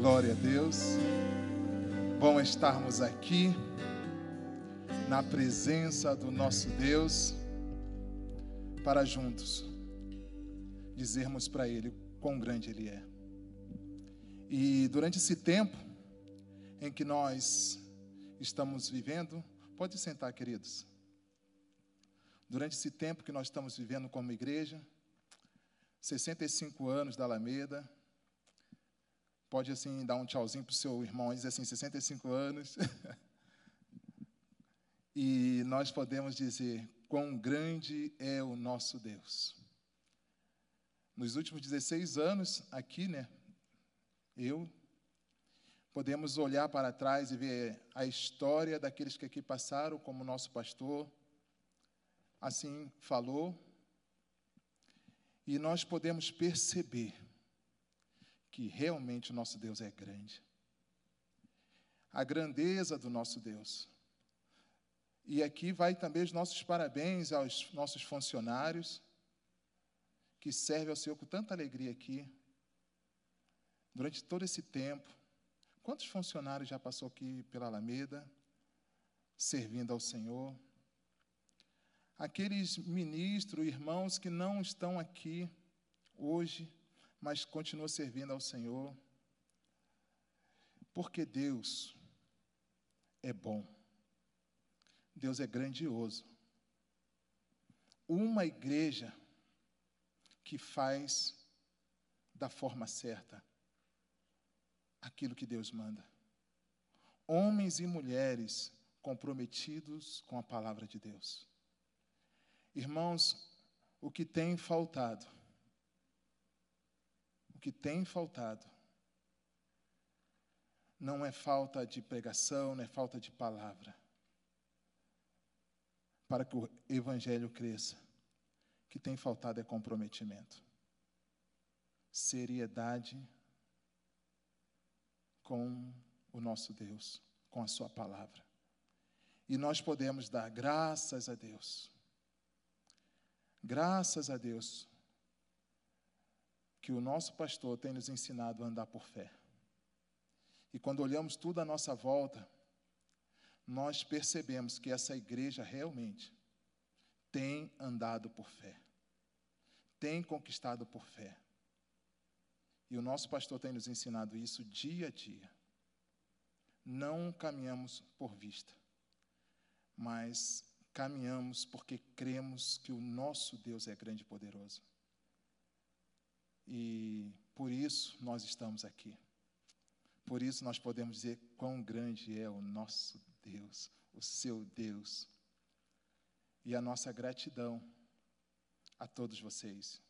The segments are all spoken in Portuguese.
Glória a Deus. Bom estarmos aqui na presença do nosso Deus para juntos dizermos para Ele quão grande Ele é. E durante esse tempo em que nós estamos vivendo, pode sentar, queridos. Durante esse tempo que nós estamos vivendo como igreja, 65 anos da Alameda, pode assim dar um tchauzinho para o seu irmão e dizer assim, 65 anos. e nós podemos dizer quão grande é o nosso Deus. Nos últimos 16 anos, aqui, né, eu, podemos olhar para trás e ver a história daqueles que aqui passaram, como nosso pastor, assim falou, e nós podemos perceber que realmente o nosso Deus é grande. A grandeza do nosso Deus. E aqui vai também os nossos parabéns aos nossos funcionários, que servem ao Senhor com tanta alegria aqui, durante todo esse tempo. Quantos funcionários já passou aqui pela Alameda, servindo ao Senhor? aqueles ministros, irmãos que não estão aqui hoje, mas continuam servindo ao Senhor. Porque Deus é bom. Deus é grandioso. Uma igreja que faz da forma certa aquilo que Deus manda. Homens e mulheres comprometidos com a palavra de Deus. Irmãos, o que tem faltado, o que tem faltado, não é falta de pregação, não é falta de palavra, para que o evangelho cresça. O que tem faltado é comprometimento, seriedade com o nosso Deus, com a Sua palavra. E nós podemos dar graças a Deus Graças a Deus que o nosso pastor tem nos ensinado a andar por fé. E quando olhamos tudo à nossa volta, nós percebemos que essa igreja realmente tem andado por fé, tem conquistado por fé. E o nosso pastor tem nos ensinado isso dia a dia. Não caminhamos por vista, mas caminhamos porque cremos que o nosso Deus é grande e poderoso. E por isso nós estamos aqui. Por isso nós podemos dizer quão grande é o nosso Deus, o seu Deus. E a nossa gratidão a todos vocês,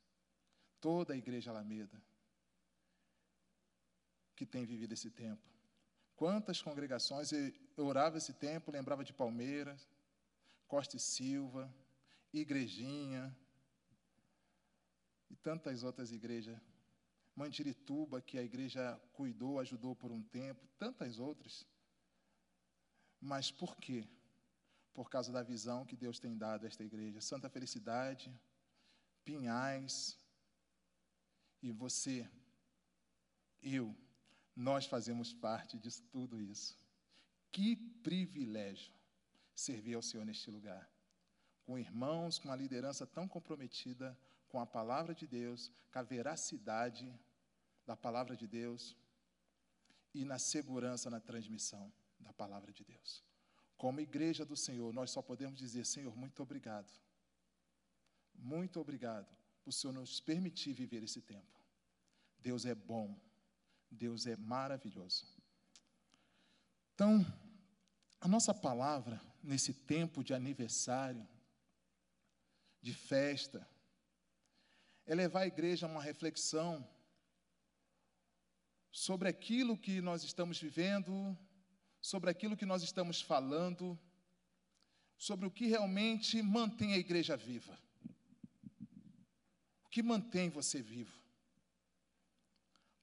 toda a Igreja Alameda, que tem vivido esse tempo. Quantas congregações, eu orava esse tempo, lembrava de Palmeiras, Costa e Silva, Igrejinha e tantas outras igrejas. Mandirituba, que a igreja cuidou, ajudou por um tempo, tantas outras. Mas por quê? Por causa da visão que Deus tem dado a esta igreja. Santa Felicidade, Pinhais, e você, eu, nós fazemos parte de tudo isso. Que privilégio! servir ao Senhor neste lugar. Com irmãos, com uma liderança tão comprometida com a palavra de Deus, com a veracidade da palavra de Deus e na segurança na transmissão da palavra de Deus. Como igreja do Senhor, nós só podemos dizer: Senhor, muito obrigado. Muito obrigado por o Senhor nos permitir viver esse tempo. Deus é bom, Deus é maravilhoso. Então, a nossa palavra, nesse tempo de aniversário, de festa, é levar a igreja a uma reflexão sobre aquilo que nós estamos vivendo, sobre aquilo que nós estamos falando, sobre o que realmente mantém a igreja viva. O que mantém você vivo?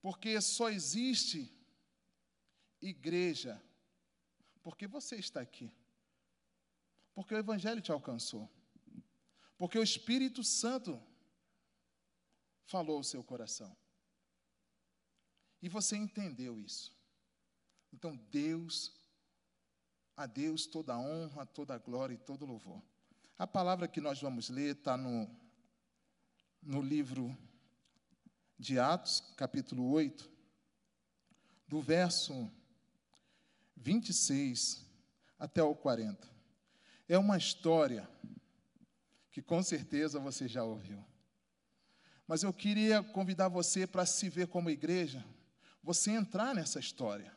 Porque só existe igreja porque você está aqui. Porque o Evangelho te alcançou. Porque o Espírito Santo falou ao seu coração. E você entendeu isso. Então, Deus, a Deus toda a honra, toda a glória e todo louvor. A palavra que nós vamos ler está no, no livro de Atos, capítulo 8, do verso 26 até o 40. É uma história que com certeza você já ouviu. Mas eu queria convidar você para se ver como igreja, você entrar nessa história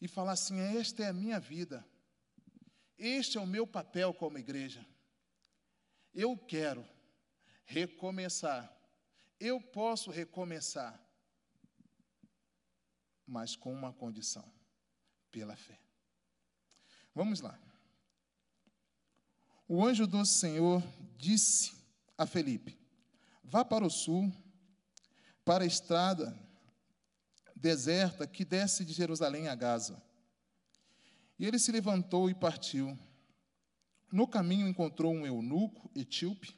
e falar assim: esta é a minha vida, este é o meu papel como igreja. Eu quero recomeçar, eu posso recomeçar, mas com uma condição: pela fé. Vamos lá. O anjo do Senhor disse a Felipe: Vá para o sul, para a estrada deserta que desce de Jerusalém a Gaza. E ele se levantou e partiu. No caminho encontrou um eunuco etíope,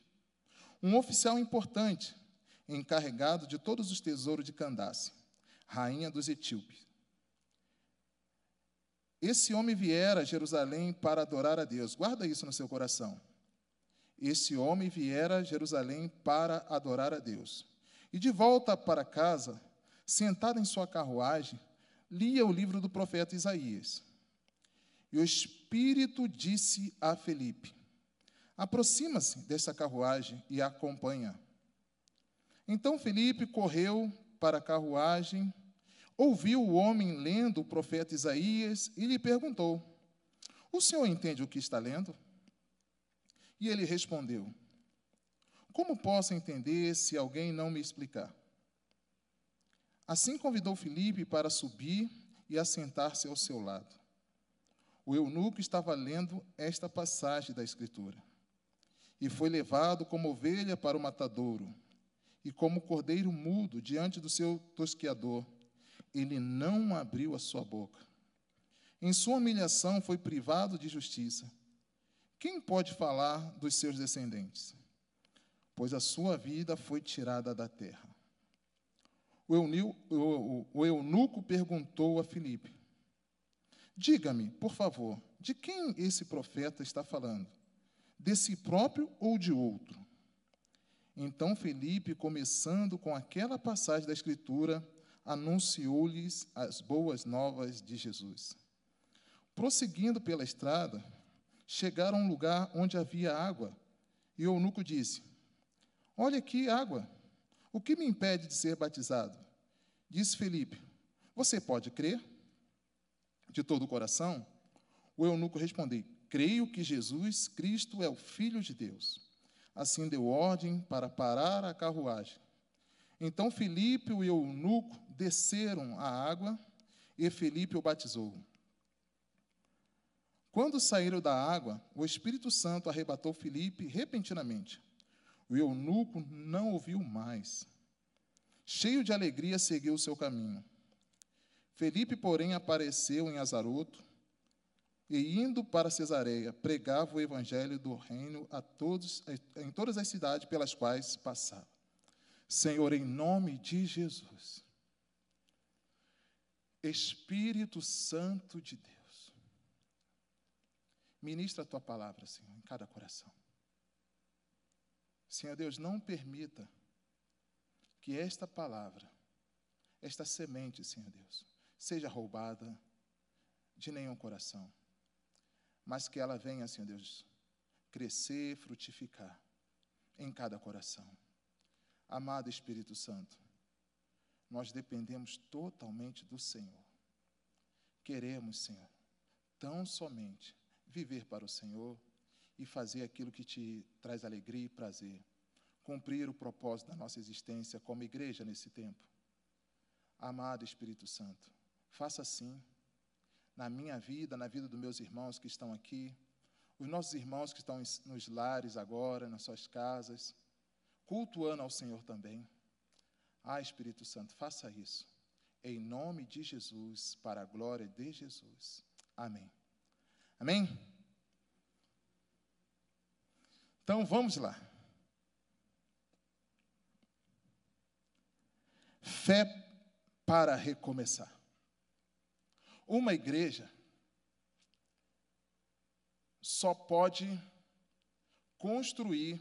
um oficial importante, encarregado de todos os tesouros de Candace, rainha dos etíopes. Esse homem viera a Jerusalém para adorar a Deus. Guarda isso no seu coração. Esse homem viera a Jerusalém para adorar a Deus. E de volta para casa, sentado em sua carruagem, lia o livro do profeta Isaías. E o Espírito disse a Felipe: Aproxima-se dessa carruagem e acompanha. Então Felipe correu para a carruagem ouviu o homem lendo o profeta Isaías e lhe perguntou: O senhor entende o que está lendo? E ele respondeu: Como posso entender se alguém não me explicar? Assim convidou Filipe para subir e assentar-se ao seu lado. O eunuco estava lendo esta passagem da Escritura. E foi levado como ovelha para o matadouro, e como cordeiro mudo diante do seu tosqueador ele não abriu a sua boca. Em sua humilhação foi privado de justiça. Quem pode falar dos seus descendentes? Pois a sua vida foi tirada da terra. O eunuco perguntou a Filipe: Diga-me, por favor, de quem esse profeta está falando? De si próprio ou de outro? Então Felipe, começando com aquela passagem da Escritura, anunciou-lhes as boas novas de Jesus. Prosseguindo pela estrada, chegaram a um lugar onde havia água, e o eunuco disse: Olha aqui água, o que me impede de ser batizado? Disse Felipe: Você pode crer? De todo o coração? O eunuco respondeu: Creio que Jesus Cristo é o Filho de Deus. Assim deu ordem para parar a carruagem. Então Felipe e o eunuco desceram a água e Felipe o batizou. Quando saíram da água, o Espírito Santo arrebatou Felipe repentinamente. O eunuco não ouviu mais. Cheio de alegria, seguiu o seu caminho. Felipe, porém, apareceu em Azaroto e, indo para Cesareia, pregava o evangelho do reino a todos, em todas as cidades pelas quais passava. Senhor, em nome de Jesus, Espírito Santo de Deus, ministra a tua palavra, Senhor, em cada coração. Senhor Deus, não permita que esta palavra, esta semente, Senhor Deus, seja roubada de nenhum coração, mas que ela venha, Senhor Deus, crescer, frutificar em cada coração. Amado Espírito Santo, nós dependemos totalmente do Senhor. Queremos, Senhor, tão somente viver para o Senhor e fazer aquilo que te traz alegria e prazer, cumprir o propósito da nossa existência como igreja nesse tempo. Amado Espírito Santo, faça assim na minha vida, na vida dos meus irmãos que estão aqui, os nossos irmãos que estão nos lares agora, nas suas casas, cultuando ao Senhor também. Ah, Espírito Santo, faça isso. Em nome de Jesus, para a glória de Jesus. Amém. Amém? Então vamos lá. Fé para recomeçar. Uma igreja só pode construir,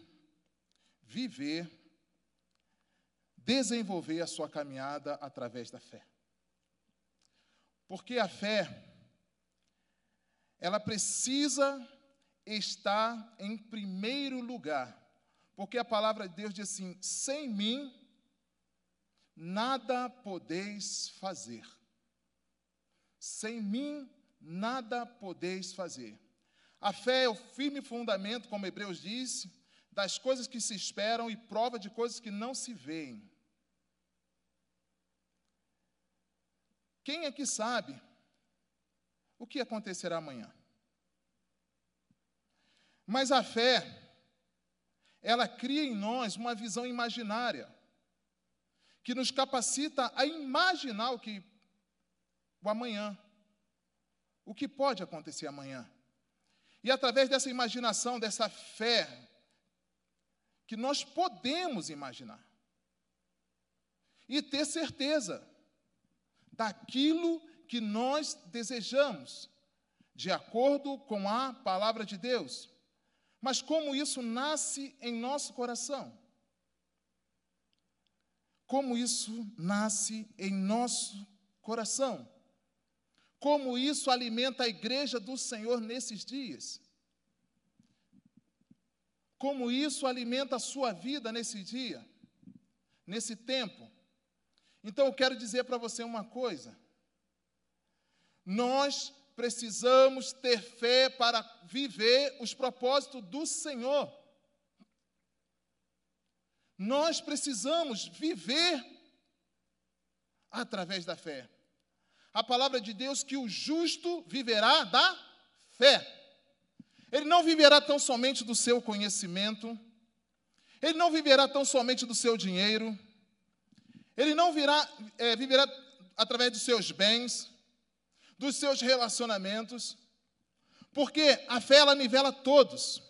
viver, desenvolver a sua caminhada através da fé. Porque a fé, ela precisa estar em primeiro lugar. Porque a palavra de Deus diz assim: sem mim, nada podeis fazer. Sem mim, nada podeis fazer. A fé é o firme fundamento, como Hebreus disse, das coisas que se esperam e prova de coisas que não se veem. Quem é que sabe o que acontecerá amanhã? Mas a fé, ela cria em nós uma visão imaginária, que nos capacita a imaginar o que o amanhã, o que pode acontecer amanhã. E através dessa imaginação, dessa fé, que nós podemos imaginar e ter certeza daquilo que nós desejamos, de acordo com a palavra de Deus. Mas como isso nasce em nosso coração? Como isso nasce em nosso coração? Como isso alimenta a igreja do Senhor nesses dias? Como isso alimenta a sua vida nesse dia, nesse tempo? Então eu quero dizer para você uma coisa. Nós precisamos ter fé para viver os propósitos do Senhor. Nós precisamos viver através da fé. A palavra de Deus que o justo viverá da fé. Ele não viverá tão somente do seu conhecimento, ele não viverá tão somente do seu dinheiro, ele não virá, é, viverá através dos seus bens, dos seus relacionamentos, porque a fé ela nivela todos.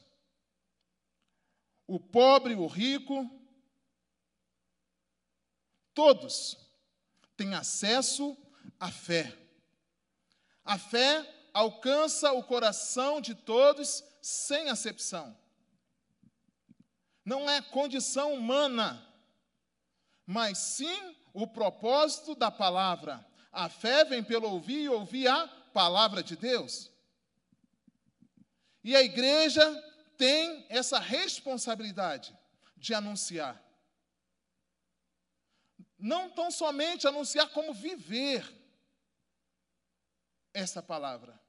O pobre, o rico, todos têm acesso à fé. A fé alcança o coração de todos sem acepção. Não é condição humana, mas sim o propósito da palavra. A fé vem pelo ouvir e ouvir a palavra de Deus. E a igreja tem essa responsabilidade de anunciar. Não tão somente anunciar, como viver essa palavra.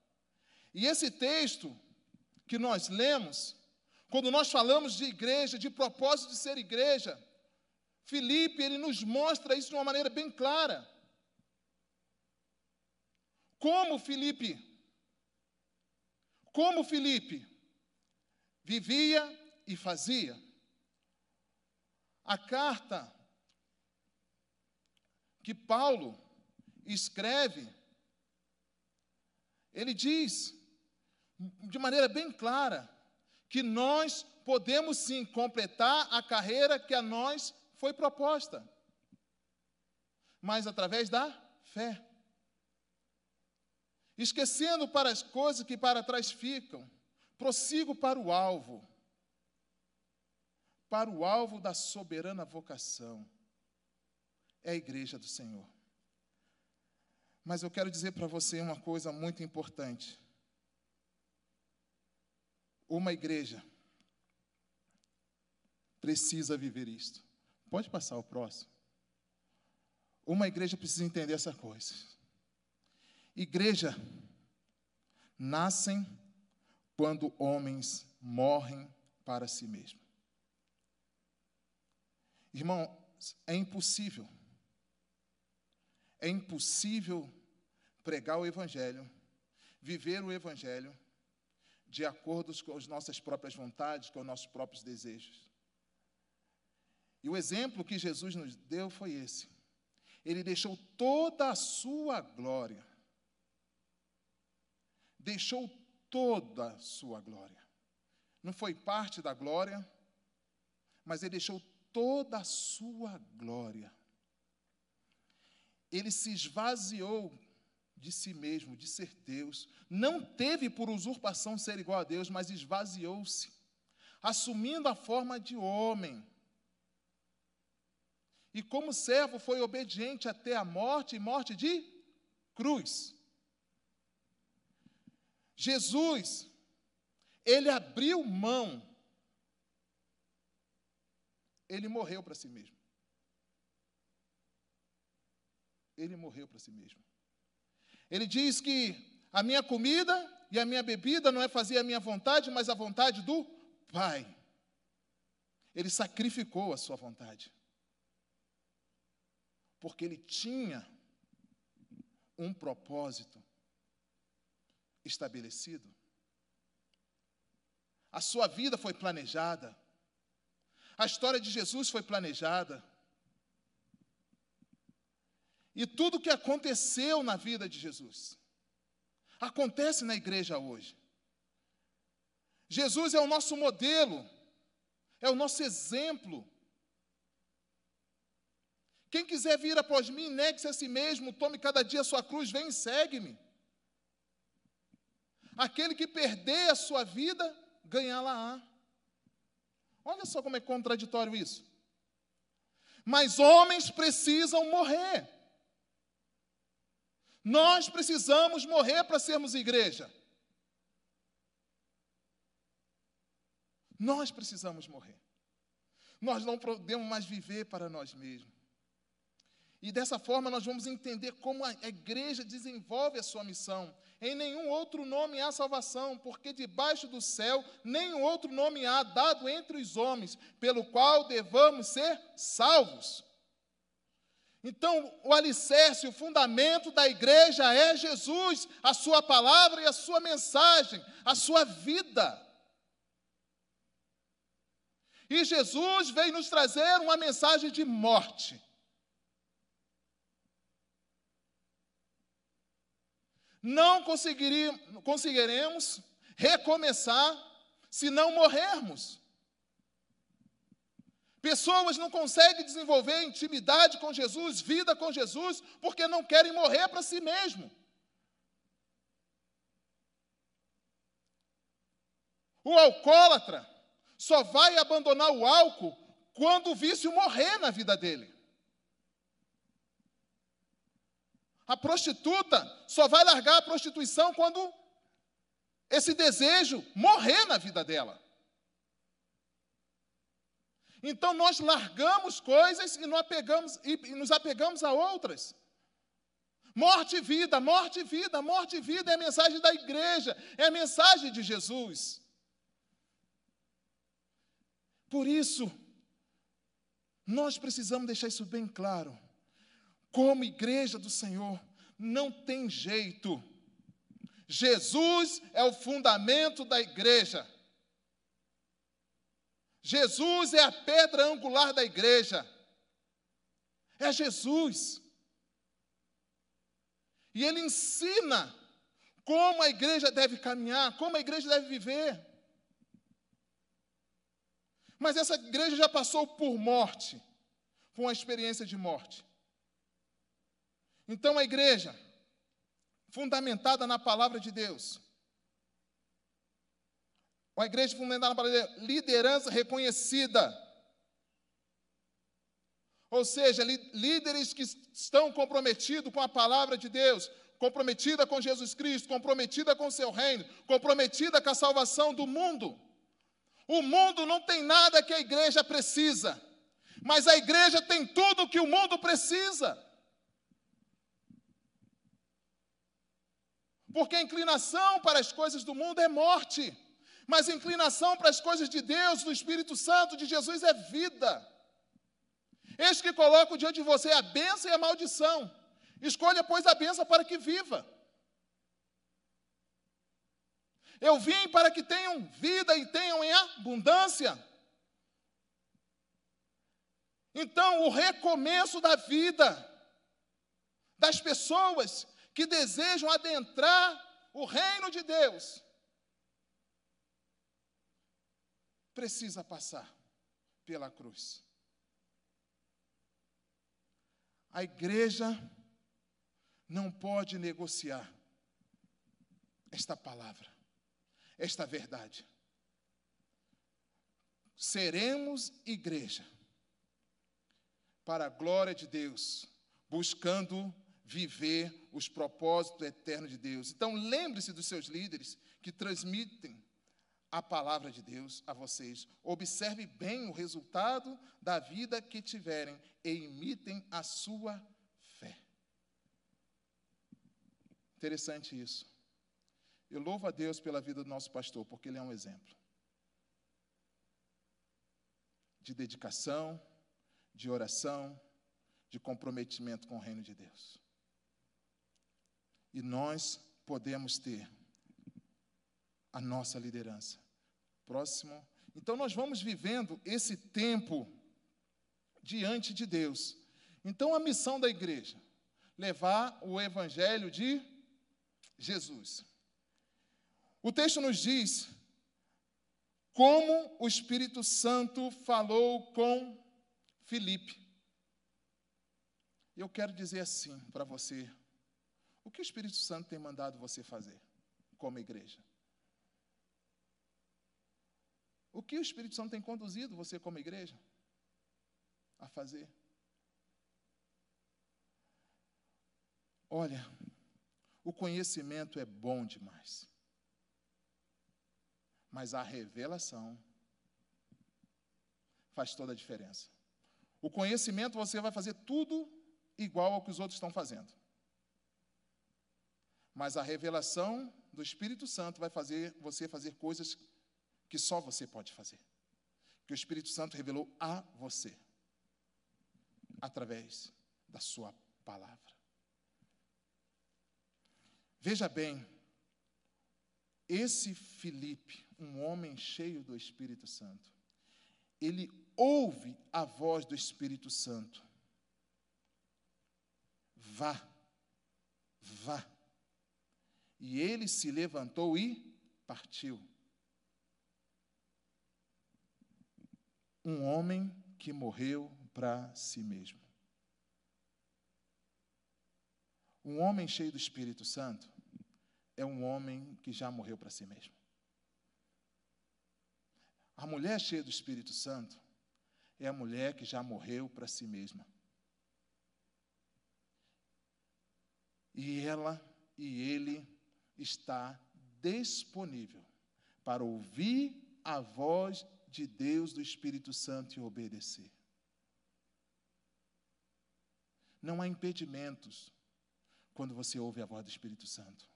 E esse texto que nós lemos, quando nós falamos de igreja, de propósito de ser igreja, Felipe, ele nos mostra isso de uma maneira bem clara. Como Felipe, como Felipe vivia e fazia. A carta que Paulo escreve, ele diz de maneira bem clara que nós podemos sim completar a carreira que a nós foi proposta, mas através da fé esquecendo para as coisas que para trás ficam, prossigo para o alvo, para o alvo da soberana vocação, é a igreja do Senhor. Mas eu quero dizer para você uma coisa muito importante. Uma igreja precisa viver isto. Pode passar o próximo. Uma igreja precisa entender essa coisa. Igreja nascem quando homens morrem para si mesmos. Irmão, é impossível. É impossível pregar o Evangelho, viver o Evangelho de acordo com as nossas próprias vontades, com os nossos próprios desejos. E o exemplo que Jesus nos deu foi esse. Ele deixou toda a sua glória deixou toda a sua glória. Não foi parte da glória, mas ele deixou toda a sua glória. ele se esvaziou de si mesmo, de ser Deus. Não teve por usurpação ser igual a Deus, mas esvaziou-se, assumindo a forma de homem. E como servo foi obediente até a morte e morte de cruz. Jesus, ele abriu mão, ele morreu para si mesmo. Ele morreu para si mesmo. Ele diz que a minha comida e a minha bebida não é fazer a minha vontade, mas a vontade do Pai. Ele sacrificou a sua vontade. Porque ele tinha um propósito estabelecido. A sua vida foi planejada. A história de Jesus foi planejada. E tudo que aconteceu na vida de Jesus acontece na igreja hoje. Jesus é o nosso modelo, é o nosso exemplo. Quem quiser vir após mim, negue-se a si mesmo, tome cada dia a sua cruz, vem e segue-me. Aquele que perder a sua vida, ganhá-la-á. Olha só como é contraditório isso. Mas homens precisam morrer. Nós precisamos morrer para sermos igreja. Nós precisamos morrer. Nós não podemos mais viver para nós mesmos. E dessa forma nós vamos entender como a igreja desenvolve a sua missão. Em nenhum outro nome há salvação, porque debaixo do céu nenhum outro nome há dado entre os homens, pelo qual devamos ser salvos. Então, o alicerce, o fundamento da igreja é Jesus, a sua palavra e a sua mensagem, a sua vida. E Jesus veio nos trazer uma mensagem de morte. Não conseguiremos recomeçar se não morrermos. Pessoas não conseguem desenvolver intimidade com Jesus, vida com Jesus, porque não querem morrer para si mesmo. O alcoólatra só vai abandonar o álcool quando o vício morrer na vida dele. A prostituta só vai largar a prostituição quando esse desejo morrer na vida dela. Então nós largamos coisas e, apegamos, e nos apegamos a outras. Morte e vida, morte e vida, morte e vida é a mensagem da igreja, é a mensagem de Jesus. Por isso, nós precisamos deixar isso bem claro. Como igreja do Senhor, não tem jeito. Jesus é o fundamento da igreja. Jesus é a pedra angular da igreja. É Jesus. E ele ensina como a igreja deve caminhar, como a igreja deve viver. Mas essa igreja já passou por morte, por uma experiência de morte. Então a igreja, fundamentada na palavra de Deus, uma igreja fundamentada na palavra liderança reconhecida. Ou seja, líderes que estão comprometidos com a palavra de Deus, comprometida com Jesus Cristo, comprometida com o seu reino, comprometida com a salvação do mundo. O mundo não tem nada que a igreja precisa, mas a igreja tem tudo que o mundo precisa. Porque a inclinação para as coisas do mundo é morte. Mas a inclinação para as coisas de Deus, do Espírito Santo, de Jesus é vida. Eis que coloco diante de você a bênção e a maldição. Escolha, pois, a bênção para que viva. Eu vim para que tenham vida e tenham em abundância. Então, o recomeço da vida das pessoas que desejam adentrar o reino de Deus precisa passar pela cruz. A igreja não pode negociar esta palavra, esta verdade. Seremos igreja para a glória de Deus, buscando viver os propósitos eternos de Deus. Então, lembre-se dos seus líderes que transmitem a palavra de Deus a vocês. Observe bem o resultado da vida que tiverem e imitem a sua fé. Interessante isso. Eu louvo a Deus pela vida do nosso pastor, porque ele é um exemplo de dedicação, de oração, de comprometimento com o reino de Deus. E nós podemos ter a nossa liderança. Próximo. Então, nós vamos vivendo esse tempo diante de Deus. Então, a missão da igreja: levar o evangelho de Jesus. O texto nos diz como o Espírito Santo falou com Filipe. Eu quero dizer assim para você: o que o Espírito Santo tem mandado você fazer como igreja? O que o Espírito Santo tem conduzido você como igreja a fazer? Olha, o conhecimento é bom demais. Mas a revelação faz toda a diferença. O conhecimento você vai fazer tudo igual ao que os outros estão fazendo. Mas a revelação do Espírito Santo vai fazer você fazer coisas que só você pode fazer. Que o Espírito Santo revelou a você através da sua palavra. Veja bem, esse Filipe, um homem cheio do Espírito Santo, ele ouve a voz do Espírito Santo. Vá, vá. E ele se levantou e partiu. Um homem que morreu para si mesmo. Um homem cheio do Espírito Santo é um homem que já morreu para si mesmo. A mulher cheia do Espírito Santo é a mulher que já morreu para si mesma. E ela e ele está disponível para ouvir a voz de Deus, do Espírito Santo e obedecer. Não há impedimentos quando você ouve a voz do Espírito Santo.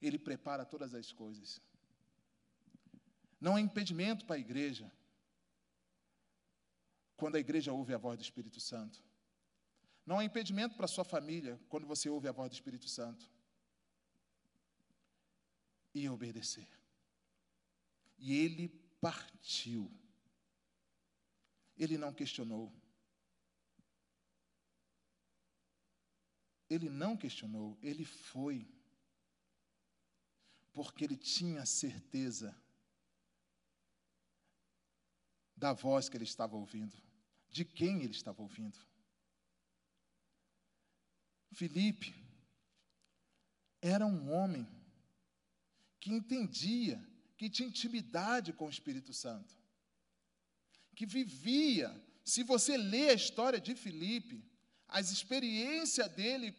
Ele prepara todas as coisas. Não há impedimento para a igreja quando a igreja ouve a voz do Espírito Santo. Não há impedimento para a sua família quando você ouve a voz do Espírito Santo e obedecer. E ele partiu. Ele não questionou. Ele não questionou, ele foi. Porque ele tinha certeza da voz que ele estava ouvindo, de quem ele estava ouvindo. Filipe era um homem que entendia, que tinha intimidade com o Espírito Santo, que vivia. Se você lê a história de Filipe, as experiências dele,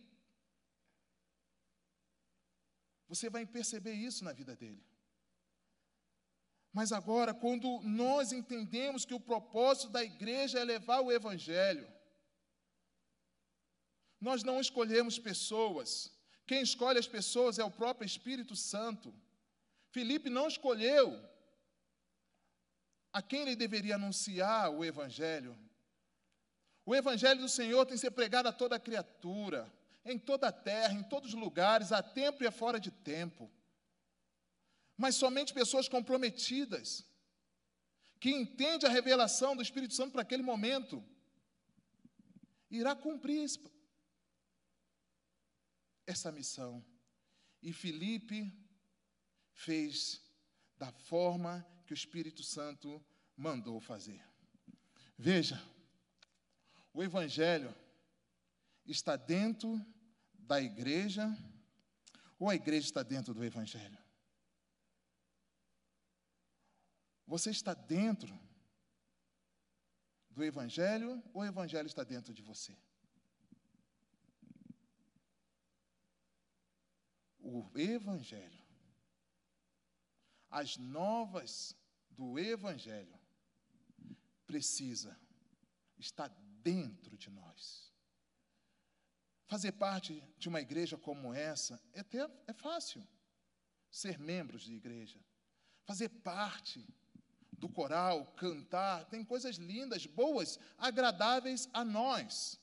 você vai perceber isso na vida dele. Mas agora, quando nós entendemos que o propósito da igreja é levar o Evangelho, nós não escolhemos pessoas, quem escolhe as pessoas é o próprio Espírito Santo. Felipe não escolheu a quem ele deveria anunciar o Evangelho. O Evangelho do Senhor tem que ser pregado a toda criatura, em toda a terra, em todos os lugares, a tempo e a fora de tempo. Mas somente pessoas comprometidas, que entendem a revelação do Espírito Santo para aquele momento, irá cumprir essa missão. E Filipe fez da forma que o Espírito Santo mandou fazer. Veja, o Evangelho está dentro da igreja ou a igreja está dentro do Evangelho? Você está dentro do Evangelho ou o Evangelho está dentro de você? O Evangelho, as novas do Evangelho, precisa estar dentro de nós. Fazer parte de uma igreja como essa é, ter, é fácil. Ser membros de igreja. Fazer parte do coral, cantar, tem coisas lindas, boas, agradáveis a nós.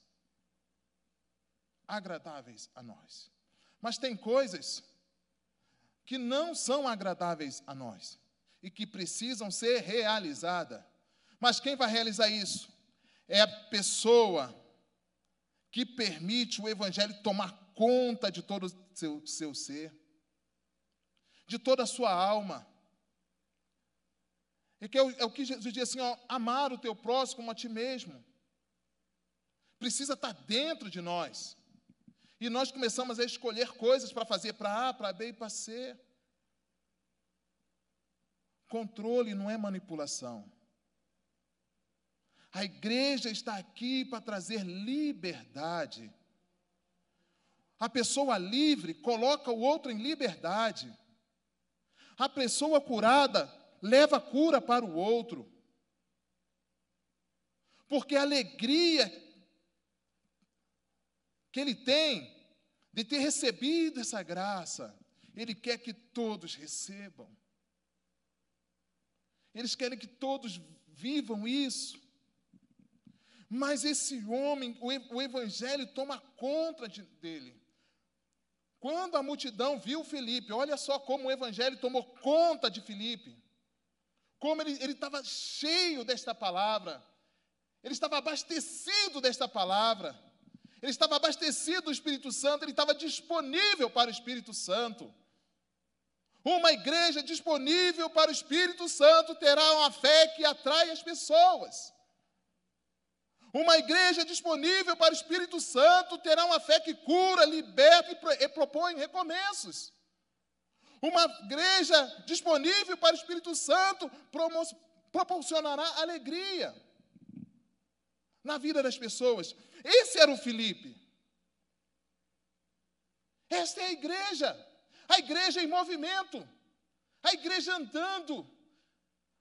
Agradáveis a nós. Mas tem coisas que não são agradáveis a nós e que precisam ser realizadas. Mas quem vai realizar isso? É a pessoa que permite o Evangelho tomar conta de todo o seu, seu ser, de toda a sua alma. E que é o, é o que Jesus diz assim: ó, amar o teu próximo como a ti mesmo. Precisa estar dentro de nós. E nós começamos a escolher coisas para fazer para A, para B e para C. Controle não é manipulação. A igreja está aqui para trazer liberdade. A pessoa livre coloca o outro em liberdade. A pessoa curada leva cura para o outro. Porque a alegria que ele tem de ter recebido essa graça, ele quer que todos recebam. Eles querem que todos vivam isso. Mas esse homem, o evangelho toma conta de, dele. Quando a multidão viu Felipe, olha só como o evangelho tomou conta de Felipe. Como ele estava cheio desta palavra. Ele estava abastecido desta palavra. Ele estava abastecido do Espírito Santo, ele estava disponível para o Espírito Santo. Uma igreja disponível para o Espírito Santo terá uma fé que atrai as pessoas. Uma igreja disponível para o Espírito Santo terá uma fé que cura, liberta e propõe recomeços. Uma igreja disponível para o Espírito Santo proporcionará alegria na vida das pessoas. Esse era o Felipe. Esta é a igreja. A igreja em movimento. A igreja andando.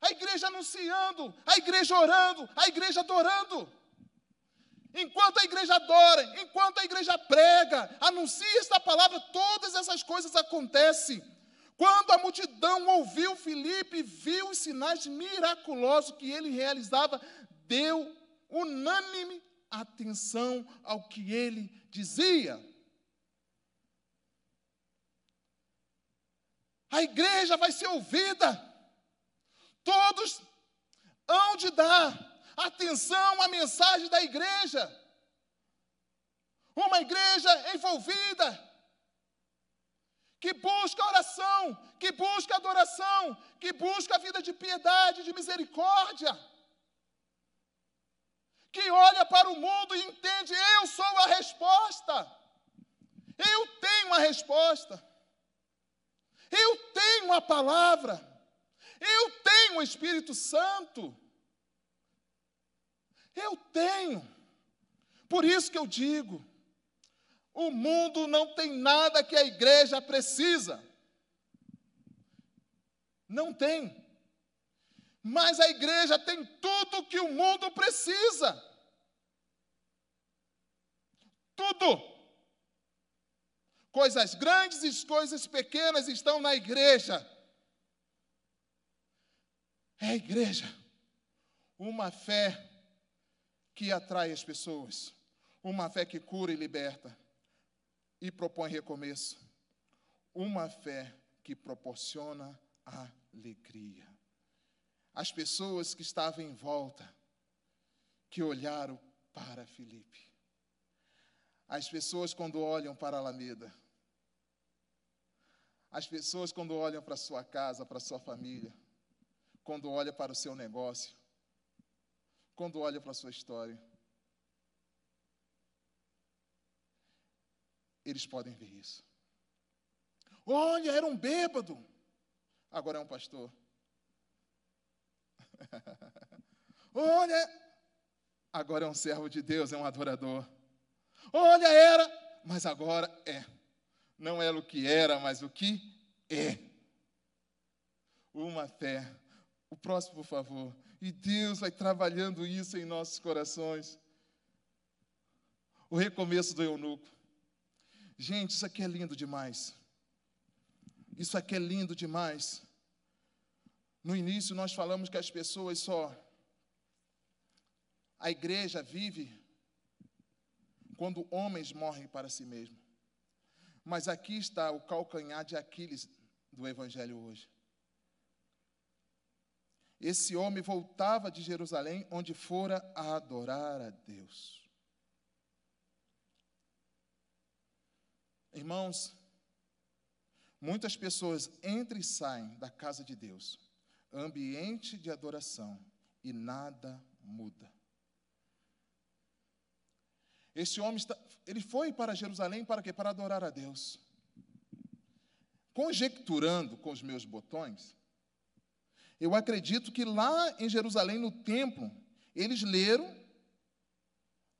A igreja anunciando. A igreja orando. A igreja adorando. Enquanto a igreja adora, enquanto a igreja prega, anuncia esta palavra, todas essas coisas acontecem. Quando a multidão ouviu Filipe, viu os sinais miraculosos que ele realizava, deu unânime atenção ao que ele dizia. A igreja vai ser ouvida. Todos hão de dar atenção à mensagem da igreja. Uma igreja envolvida, que busca oração, que busca adoração, que busca a vida de piedade, de misericórdia, que olha para o mundo e entende: eu sou a resposta, eu tenho a resposta, eu tenho a palavra, eu tenho o Espírito Santo. Eu tenho. Por isso que eu digo: o mundo não tem nada que a igreja precisa. Não tem. Mas a igreja tem tudo que o mundo precisa. Tudo. Coisas grandes e coisas pequenas estão na igreja. É a igreja. Uma fé que atrai as pessoas, uma fé que cura e liberta e propõe recomeço, uma fé que proporciona alegria. As pessoas que estavam em volta, que olharam para Filipe. As pessoas quando olham para a Alameda, as pessoas quando olham para sua casa, para sua família, quando olham para o seu negócio, quando olha para a sua história. eles podem ver isso. Olha, era um bêbado, agora é um pastor. Olha, agora é um servo de Deus, é um adorador. Olha, era, mas agora é. Não era o que era, mas o que é. Uma fé. O próximo, por favor. E Deus vai trabalhando isso em nossos corações. O recomeço do eunuco. Gente, isso aqui é lindo demais. Isso aqui é lindo demais. No início, nós falamos que as pessoas só a igreja vive quando homens morrem para si mesmo. Mas aqui está o calcanhar de Aquiles do Evangelho hoje. Esse homem voltava de Jerusalém, onde fora a adorar a Deus. Irmãos, muitas pessoas entram e saem da casa de Deus, ambiente de adoração, e nada muda. Esse homem está, ele foi para Jerusalém para quê? Para adorar a Deus. Conjecturando com os meus botões, eu acredito que lá em Jerusalém, no templo, eles leram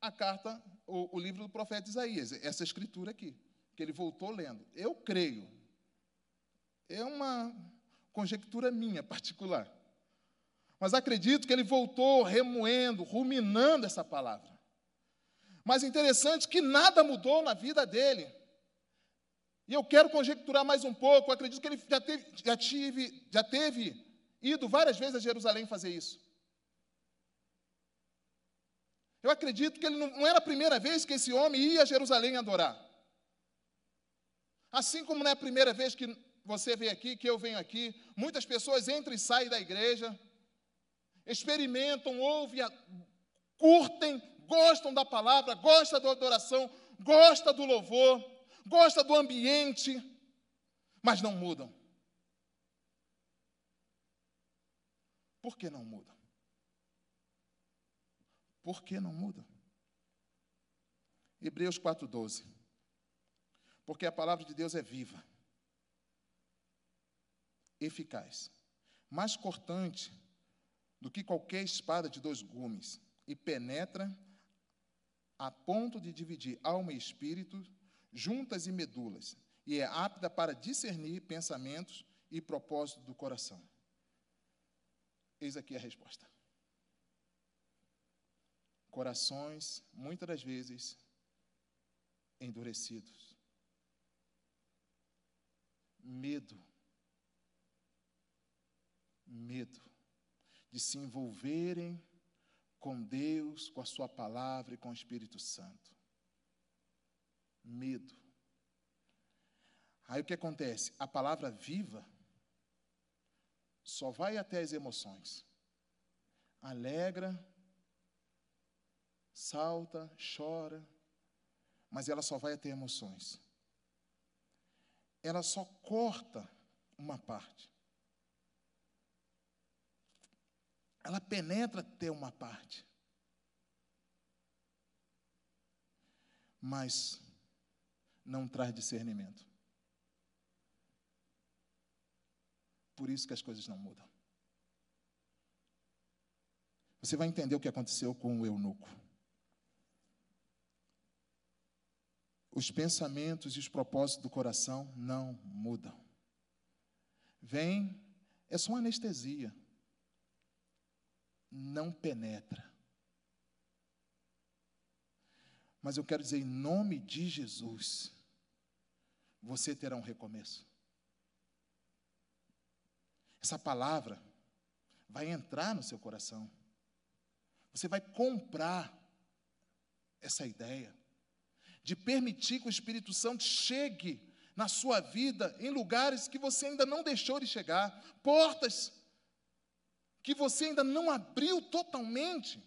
a carta, o, o livro do profeta Isaías, essa escritura aqui, que ele voltou lendo. Eu creio. É uma conjectura minha particular. Mas acredito que ele voltou remoendo, ruminando essa palavra. Mas interessante que nada mudou na vida dele. E eu quero conjecturar mais um pouco. Eu acredito que ele já teve, já, tive, já teve ido várias vezes a Jerusalém fazer isso. Eu acredito que ele não, não era a primeira vez que esse homem ia a Jerusalém adorar. Assim como não é a primeira vez que você vem aqui, que eu venho aqui, muitas pessoas entram e saem da igreja, experimentam, ouvem, curtem, gostam da palavra, gostam da adoração, gostam do louvor, gostam do ambiente, mas não mudam. Por que não mudam? Por que não mudam? Hebreus 4,12. Porque a palavra de Deus é viva, eficaz, mais cortante do que qualquer espada de dois gumes, e penetra a ponto de dividir alma e espírito, juntas e medulas, e é apta para discernir pensamentos e propósitos do coração. Eis aqui a resposta. Corações, muitas das vezes, endurecidos. Medo. Medo de se envolverem com Deus, com a Sua palavra e com o Espírito Santo. Medo. Aí o que acontece? A palavra viva só vai até as emoções. Alegra, salta, chora, mas ela só vai até emoções. Ela só corta uma parte. Ela penetra até uma parte. Mas não traz discernimento. Por isso que as coisas não mudam. Você vai entender o que aconteceu com o eunuco. Os pensamentos e os propósitos do coração não mudam. Vem, é só uma anestesia não penetra. Mas eu quero dizer, em nome de Jesus, você terá um recomeço. Essa palavra vai entrar no seu coração. Você vai comprar essa ideia de permitir que o Espírito Santo chegue na sua vida em lugares que você ainda não deixou de chegar, portas que você ainda não abriu totalmente.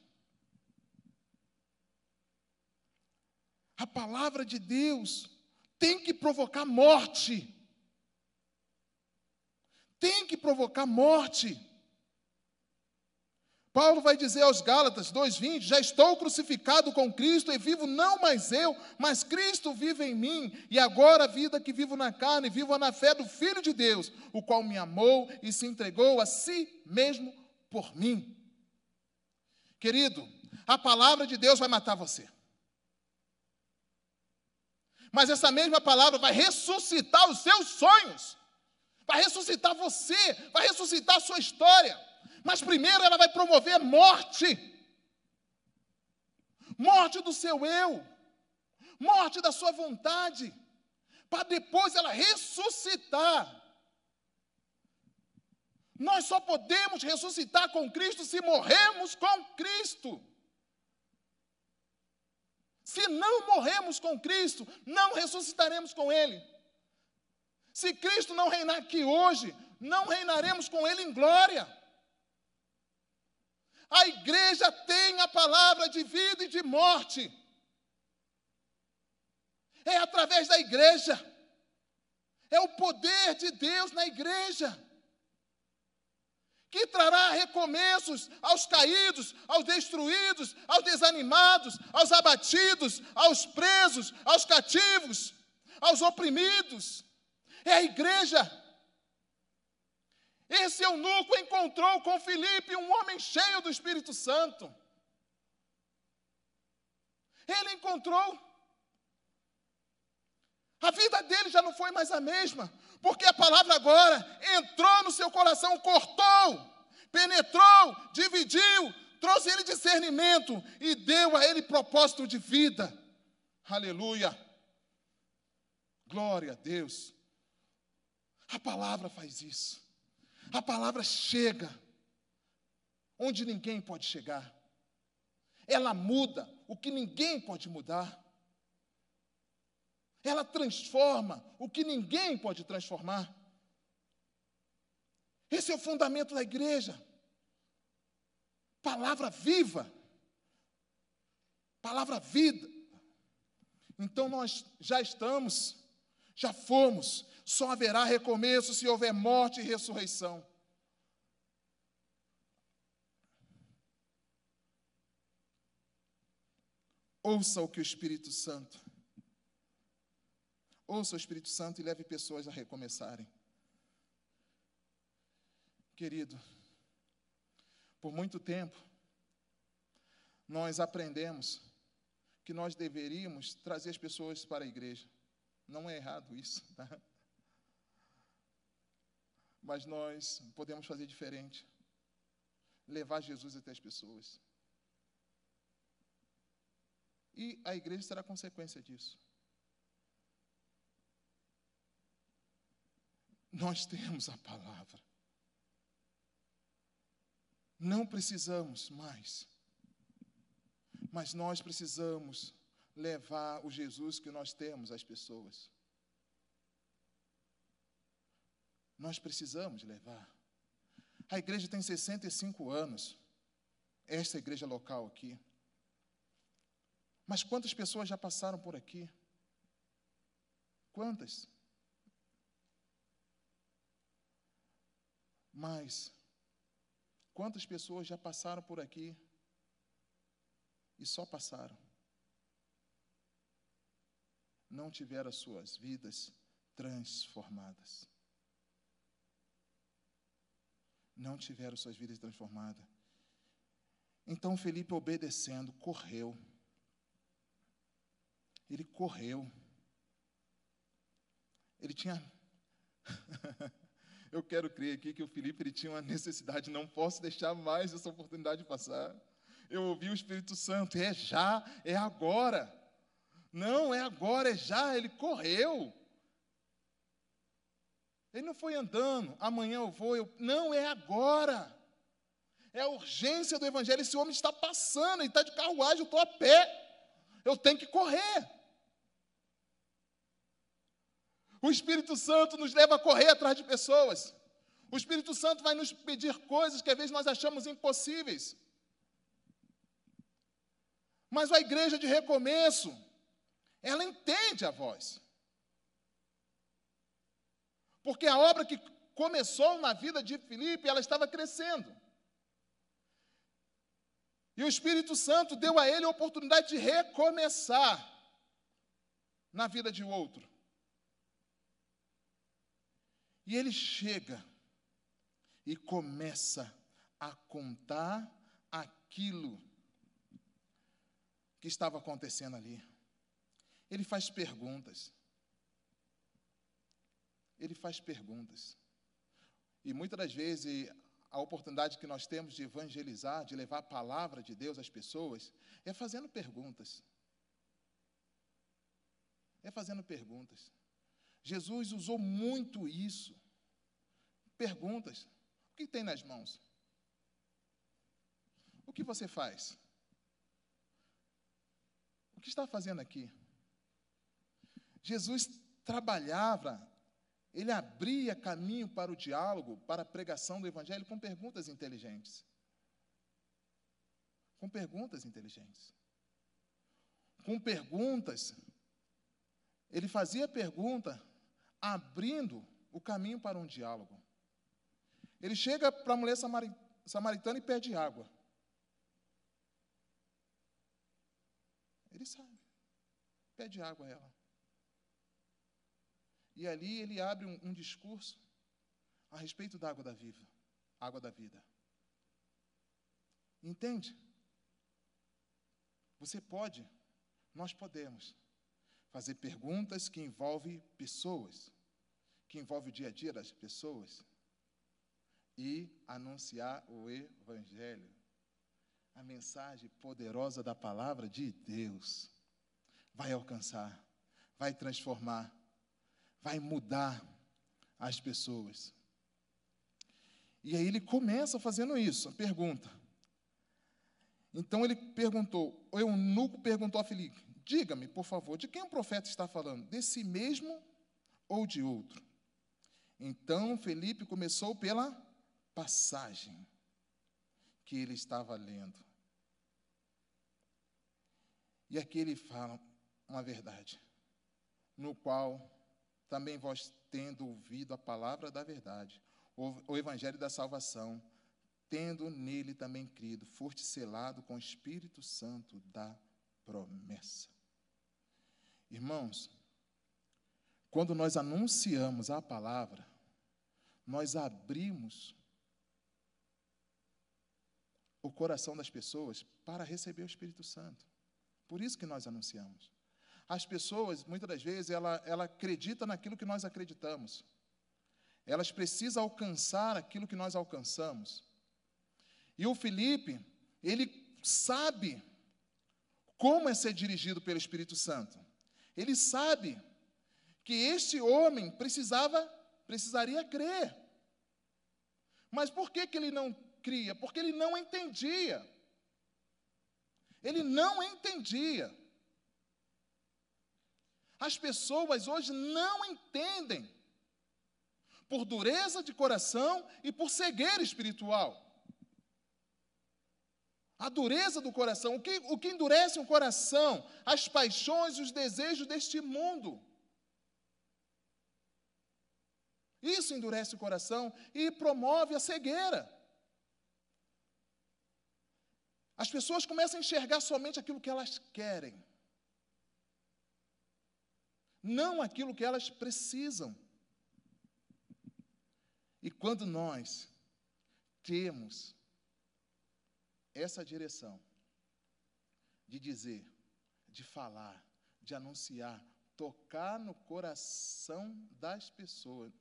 A palavra de Deus tem que provocar morte. Tem que provocar morte. Paulo vai dizer aos Gálatas 2:20, já estou crucificado com Cristo e vivo não mais eu, mas Cristo vive em mim, e agora a vida que vivo na carne, vivo na fé do filho de Deus, o qual me amou e se entregou a si mesmo por mim. Querido, a palavra de Deus vai matar você. Mas essa mesma palavra vai ressuscitar os seus sonhos, vai ressuscitar você, vai ressuscitar a sua história. Mas primeiro ela vai promover morte morte do seu eu, morte da sua vontade, para depois ela ressuscitar. Nós só podemos ressuscitar com Cristo se morremos com Cristo. Se não morremos com Cristo, não ressuscitaremos com Ele. Se Cristo não reinar aqui hoje, não reinaremos com Ele em glória. A igreja tem a palavra de vida e de morte. É através da igreja. É o poder de Deus na igreja. Que trará recomeços aos caídos, aos destruídos, aos desanimados, aos abatidos, aos presos, aos cativos, aos oprimidos. É a igreja esse eunuco encontrou com Filipe um homem cheio do Espírito Santo. Ele encontrou. A vida dele já não foi mais a mesma, porque a palavra agora entrou no seu coração, cortou, penetrou, dividiu, trouxe ele discernimento e deu a ele propósito de vida. Aleluia. Glória a Deus. A palavra faz isso. A palavra chega onde ninguém pode chegar. Ela muda o que ninguém pode mudar. Ela transforma o que ninguém pode transformar. Esse é o fundamento da igreja. Palavra viva. Palavra vida. Então nós já estamos, já fomos só haverá recomeço se houver morte e ressurreição. Ouça o que o Espírito Santo. Ouça o Espírito Santo e leve pessoas a recomeçarem. Querido, por muito tempo, nós aprendemos que nós deveríamos trazer as pessoas para a igreja. Não é errado isso, tá? Mas nós podemos fazer diferente. Levar Jesus até as pessoas. E a igreja será consequência disso. Nós temos a palavra. Não precisamos mais. Mas nós precisamos levar o Jesus que nós temos às pessoas. Nós precisamos levar. A igreja tem 65 anos, esta igreja local aqui. Mas quantas pessoas já passaram por aqui? Quantas? Mas, quantas pessoas já passaram por aqui e só passaram? Não tiveram as suas vidas transformadas não tiveram suas vidas transformadas. Então Felipe, obedecendo, correu. Ele correu. Ele tinha. Eu quero crer aqui que o Felipe ele tinha uma necessidade, não posso deixar mais essa oportunidade passar. Eu ouvi o Espírito Santo, é já, é agora. Não, é agora, é já. Ele correu. Ele não foi andando, amanhã eu vou, eu... não, é agora. É a urgência do Evangelho. Esse homem está passando, ele está de carruagem, eu estou a pé. Eu tenho que correr. O Espírito Santo nos leva a correr atrás de pessoas. O Espírito Santo vai nos pedir coisas que às vezes nós achamos impossíveis. Mas a igreja de recomeço, ela entende a voz. Porque a obra que começou na vida de Filipe, ela estava crescendo. E o Espírito Santo deu a ele a oportunidade de recomeçar na vida de outro. E ele chega e começa a contar aquilo que estava acontecendo ali. Ele faz perguntas. Ele faz perguntas. E muitas das vezes a oportunidade que nós temos de evangelizar, de levar a palavra de Deus às pessoas, é fazendo perguntas. É fazendo perguntas. Jesus usou muito isso. Perguntas. O que tem nas mãos? O que você faz? O que está fazendo aqui? Jesus trabalhava, ele abria caminho para o diálogo, para a pregação do Evangelho com perguntas inteligentes. Com perguntas inteligentes. Com perguntas. Ele fazia pergunta, abrindo o caminho para um diálogo. Ele chega para a mulher samaritana e pede água. Ele sabe. Pede água a ela. E ali ele abre um, um discurso a respeito da água da viva, água da vida. Entende? Você pode, nós podemos fazer perguntas que envolvem pessoas, que envolvem o dia a dia das pessoas e anunciar o evangelho a mensagem poderosa da palavra de Deus vai alcançar, vai transformar, vai mudar as pessoas. E aí ele começa fazendo isso, a pergunta. Então ele perguntou, o eunuco perguntou a Filipe: Diga-me, por favor, de quem o profeta está falando? Desse mesmo ou de outro? Então Felipe começou pela passagem que ele estava lendo. E aqui ele fala uma verdade, no qual também vós, tendo ouvido a palavra da verdade, o, evangelho da salvação, tendo nele também crido, foste selado com o Espírito Santo da promessa. Irmãos, quando nós anunciamos a palavra, nós abrimos o coração das pessoas para receber o Espírito Santo. Por isso que nós anunciamos. As pessoas, muitas das vezes, ela, ela acredita naquilo que nós acreditamos. Elas precisam alcançar aquilo que nós alcançamos. E o Felipe, ele sabe como é ser dirigido pelo Espírito Santo. Ele sabe que este homem precisava, precisaria crer. Mas por que, que ele não cria? Porque ele não entendia. Ele não entendia. As pessoas hoje não entendem, por dureza de coração e por cegueira espiritual. A dureza do coração, o que, o que endurece o coração? As paixões e os desejos deste mundo. Isso endurece o coração e promove a cegueira. As pessoas começam a enxergar somente aquilo que elas querem, não aquilo que elas precisam. E quando nós temos essa direção de dizer, de falar, de anunciar, tocar no coração das pessoas,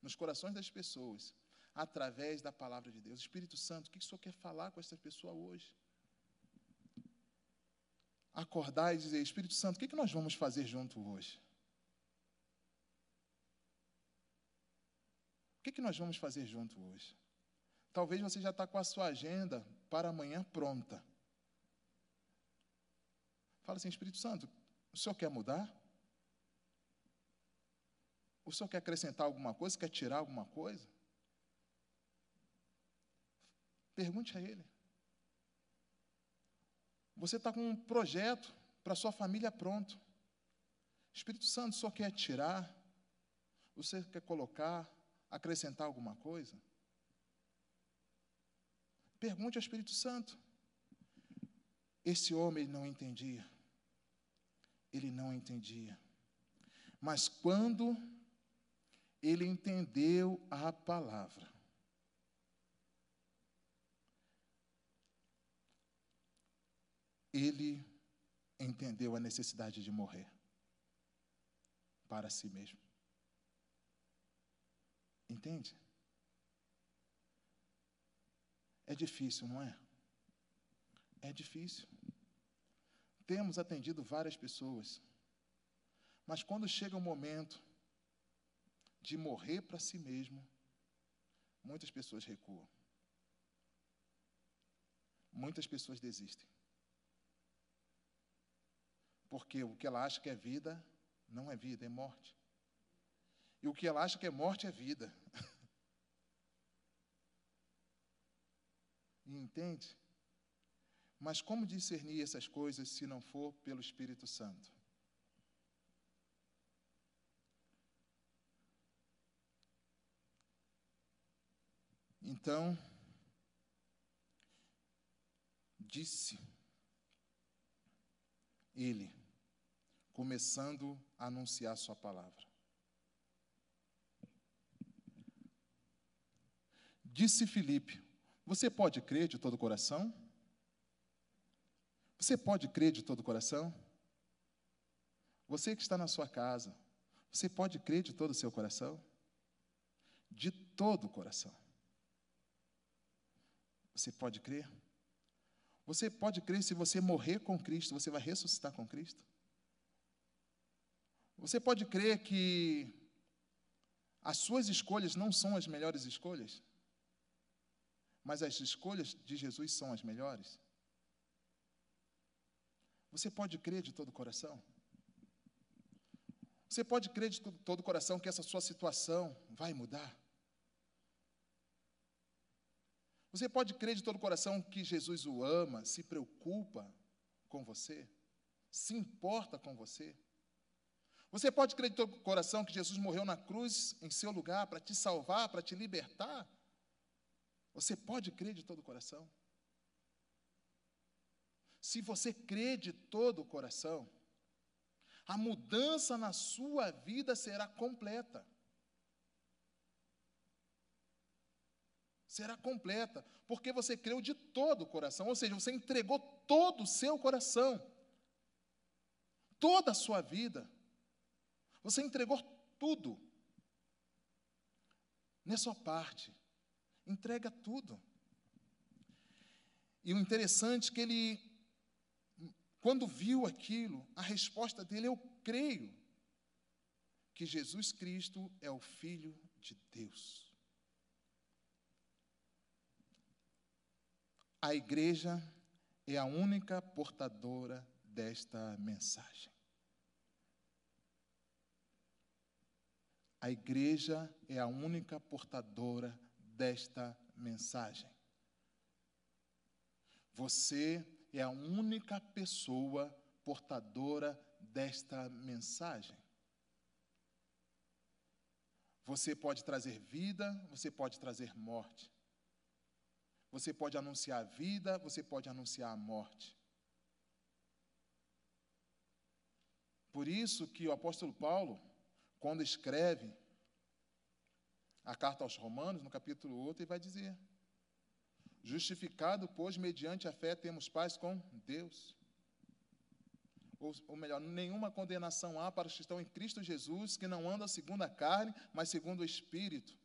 nos corações das pessoas, através da palavra de Deus. Espírito Santo, o que o Senhor quer falar com essa pessoa hoje? acordar e dizer: Espírito Santo, o que, nós vamos fazer junto hoje? O que, que nós vamos fazer junto hoje? Talvez você já está com a sua agenda para amanhã pronta. Fala assim, Espírito Santo, o senhor quer mudar? O senhor quer acrescentar alguma coisa? Quer tirar alguma coisa? Pergunte a ele. Você está com um projeto para sua família pronto. Espírito Santo só quer tirar, você quer colocar, acrescentar alguma coisa? Pergunte ao Espírito Santo. Esse homem não entendia. Ele não entendia. Mas quando ele entendeu a palavra, ele entendeu a necessidade de morrer para si mesmo. Entende? É difícil, não é? É difícil. Temos atendido várias pessoas, mas quando chega o momento de morrer para si mesmo, muitas pessoas recuam. Muitas pessoas desistem. Porque o que ela acha que é vida, não é vida, é morte. E o que ela acha que é morte é vida. Entende? Mas como discernir essas coisas se não for pelo Espírito Santo? Então, disse ele, começando a anunciar Sua palavra. Disse Filipe: Você pode crer de todo o coração? Você pode crer de todo o coração? Você que está na sua casa, você pode crer de todo o seu coração? De todo o coração. Você pode crer? Você pode crer se você morrer com Cristo, você vai ressuscitar com Cristo? Você pode crer que as suas escolhas não são as melhores escolhas, mas as escolhas de Jesus são as melhores? Você pode crer de todo o coração? Você pode crer de todo o coração que essa sua situação vai mudar? Você pode crer de todo o coração que Jesus o ama, se preocupa com você, se importa com você? Você pode crer de todo o coração que Jesus morreu na cruz em seu lugar para te salvar, para te libertar? Você pode crer de todo o coração? Se você crê de todo o coração, a mudança na sua vida será completa. Será completa, porque você creu de todo o coração, ou seja, você entregou todo o seu coração, toda a sua vida. Você entregou tudo. Nessa parte, entrega tudo. E o interessante é que ele quando viu aquilo, a resposta dele, eu creio que Jesus Cristo é o Filho de Deus. A igreja é a única portadora desta mensagem. A igreja é a única portadora desta mensagem. Você é a única pessoa portadora desta mensagem. Você pode trazer vida, você pode trazer morte. Você pode anunciar a vida, você pode anunciar a morte. Por isso que o apóstolo Paulo, quando escreve a carta aos Romanos, no capítulo 8, ele vai dizer: Justificado, pois, mediante a fé, temos paz com Deus. Ou, ou, melhor, nenhuma condenação há para os que estão em Cristo Jesus, que não andam segundo a carne, mas segundo o Espírito.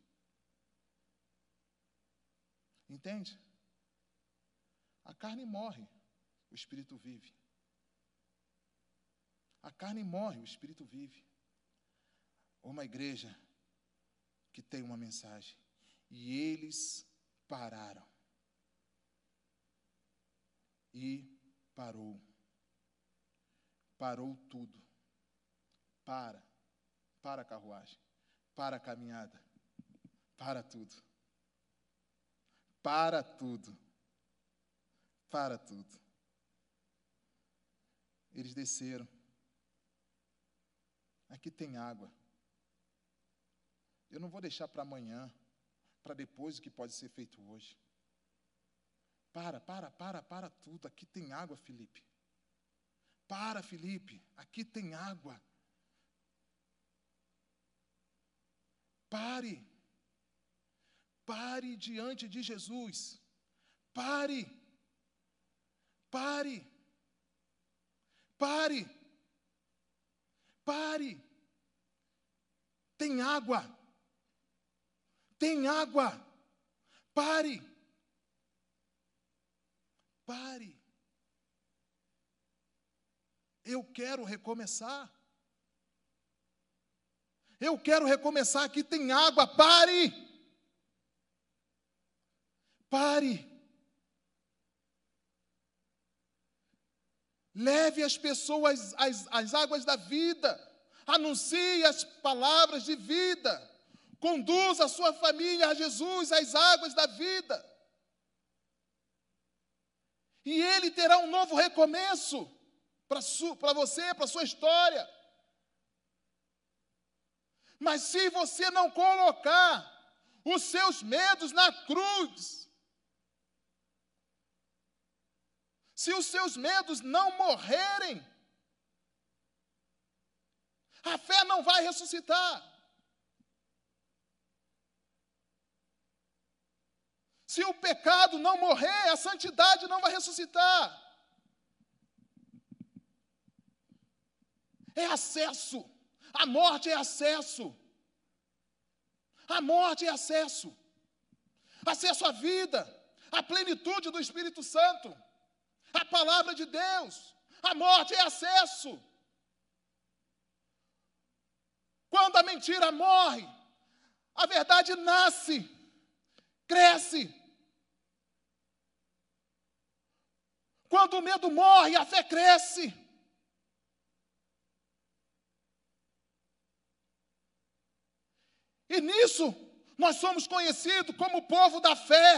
Entende? A carne morre, o Espírito vive. A carne morre, o Espírito vive. Uma igreja que tem uma mensagem. E eles pararam e parou. Parou tudo. Para. Para a carruagem. Para a caminhada. Para tudo. Para tudo. Para tudo. Eles desceram. Aqui tem água. Eu não vou deixar para amanhã, para depois o que pode ser feito hoje. Para, para, para, para tudo. Aqui tem água, Felipe. Para, Felipe. Aqui tem água. Pare. Pare diante de Jesus. Pare. Pare. Pare. Pare. Tem água. Tem água. Pare. Pare. Eu quero recomeçar. Eu quero recomeçar. Aqui tem água. Pare. Pare. Leve as pessoas às, águas da vida. Anuncie as palavras de vida. Conduza a sua família a Jesus, às águas da vida. E ele terá um novo recomeço para você, para a sua história. Mas se você não colocar os seus medos na cruz, se os seus medos não morrerem, a fé não vai ressuscitar. Se o pecado não morrer, a santidade não vai ressuscitar. É acesso. A morte é acesso. A morte é acesso. Acesso à vida, à plenitude do Espírito Santo, à palavra de Deus. A morte é acesso. Quando a mentira morre, a verdade nasce, cresce. Quando o medo morre, a fé cresce. E nisso, nós somos conhecidos como o povo da fé.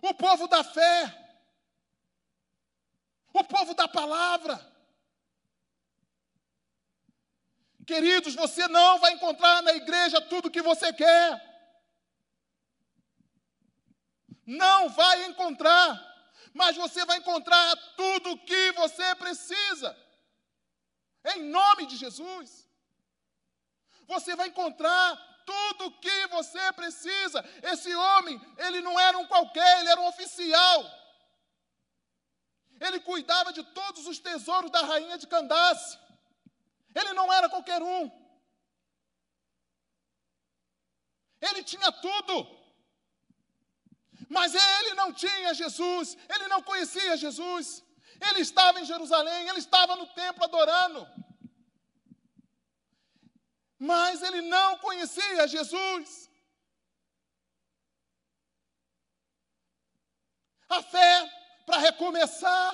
O povo da fé. O povo da palavra. Queridos, você não vai encontrar na igreja tudo o que você quer. Não vai encontrar. Mas você vai encontrar tudo o que você precisa. Em nome de Jesus. Você vai encontrar tudo o que você precisa. Esse homem, ele não era um qualquer, ele era um oficial. Ele cuidava de todos os tesouros da rainha de Candace. Ele não era qualquer um. Ele tinha tudo. Mas ele não tinha Jesus, ele não conhecia Jesus. Ele estava em Jerusalém, ele estava no templo adorando mas ele não conhecia Jesus. A fé para recomeçar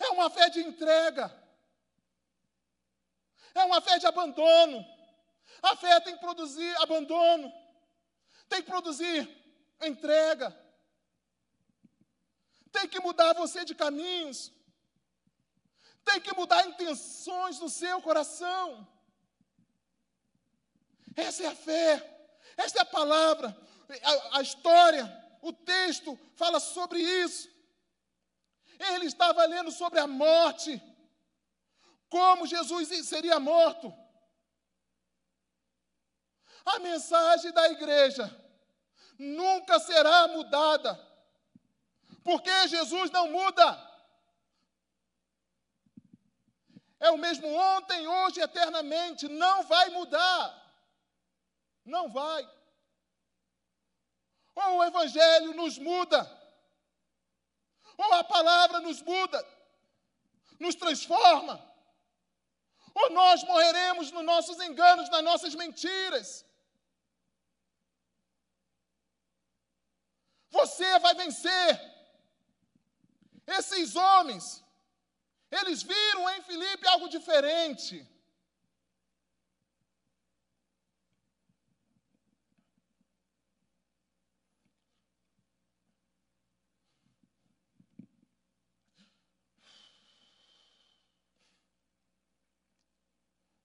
é uma fé de entrega, é uma fé de abandono. A fé tem que produzir abandono, tem que produzir entrega, tem que mudar você de caminhos tem que mudar intenções no seu coração. Essa é a fé, essa é a palavra, a, a história, o texto fala sobre isso. Ele estava lendo sobre a morte, como Jesus seria morto. A mensagem da igreja nunca será mudada, porque Jesus não muda. É o mesmo ontem, hoje, eternamente. Não vai mudar. Não vai. Ou o Evangelho nos muda, ou a palavra nos muda, nos transforma, ou nós morreremos nos nossos enganos, nas nossas mentiras. Você vai vencer. Esses homens eles viram em Filipe algo diferente.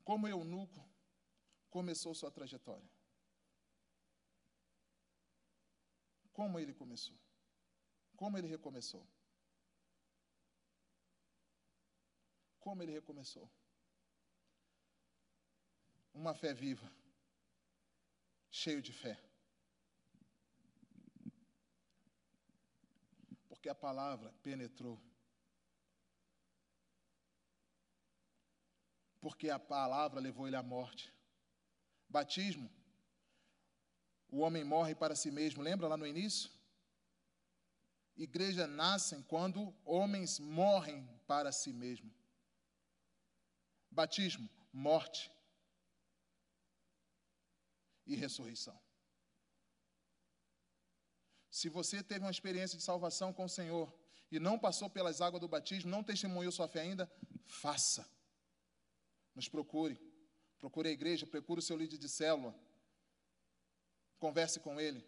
Como eunuco começou sua trajetória. Como ele começou. Como ele recomeçou. Como ele recomeçou. Uma fé viva, cheio de fé. Porque a palavra penetrou. Porque a palavra levou ele à morte. Batismo. O homem morre para si mesmo. Lembra lá no início? Igreja nascem quando homens morrem para si mesmo. Batismo, morte e ressurreição. Se você teve uma experiência de salvação com o Senhor e não passou pelas águas do batismo, não testemunhou sua fé ainda, faça. Nos procure. Procure a igreja, procure o seu líder de célula. Converse com ele.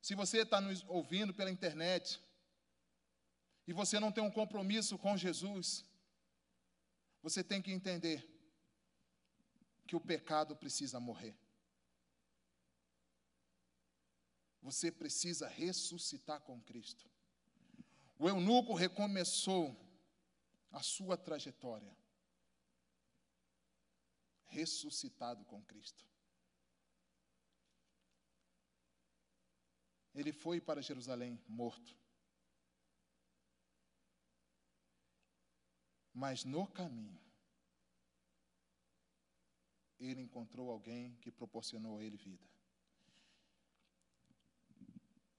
Se você está nos ouvindo pela internet e você não tem um compromisso com Jesus, você tem que entender que o pecado precisa morrer. Você precisa ressuscitar com Cristo. O eunuco recomeçou a sua trajetória, ressuscitado com Cristo. Ele foi para Jerusalém morto. Mas no caminho, ele encontrou alguém que proporcionou a ele vida.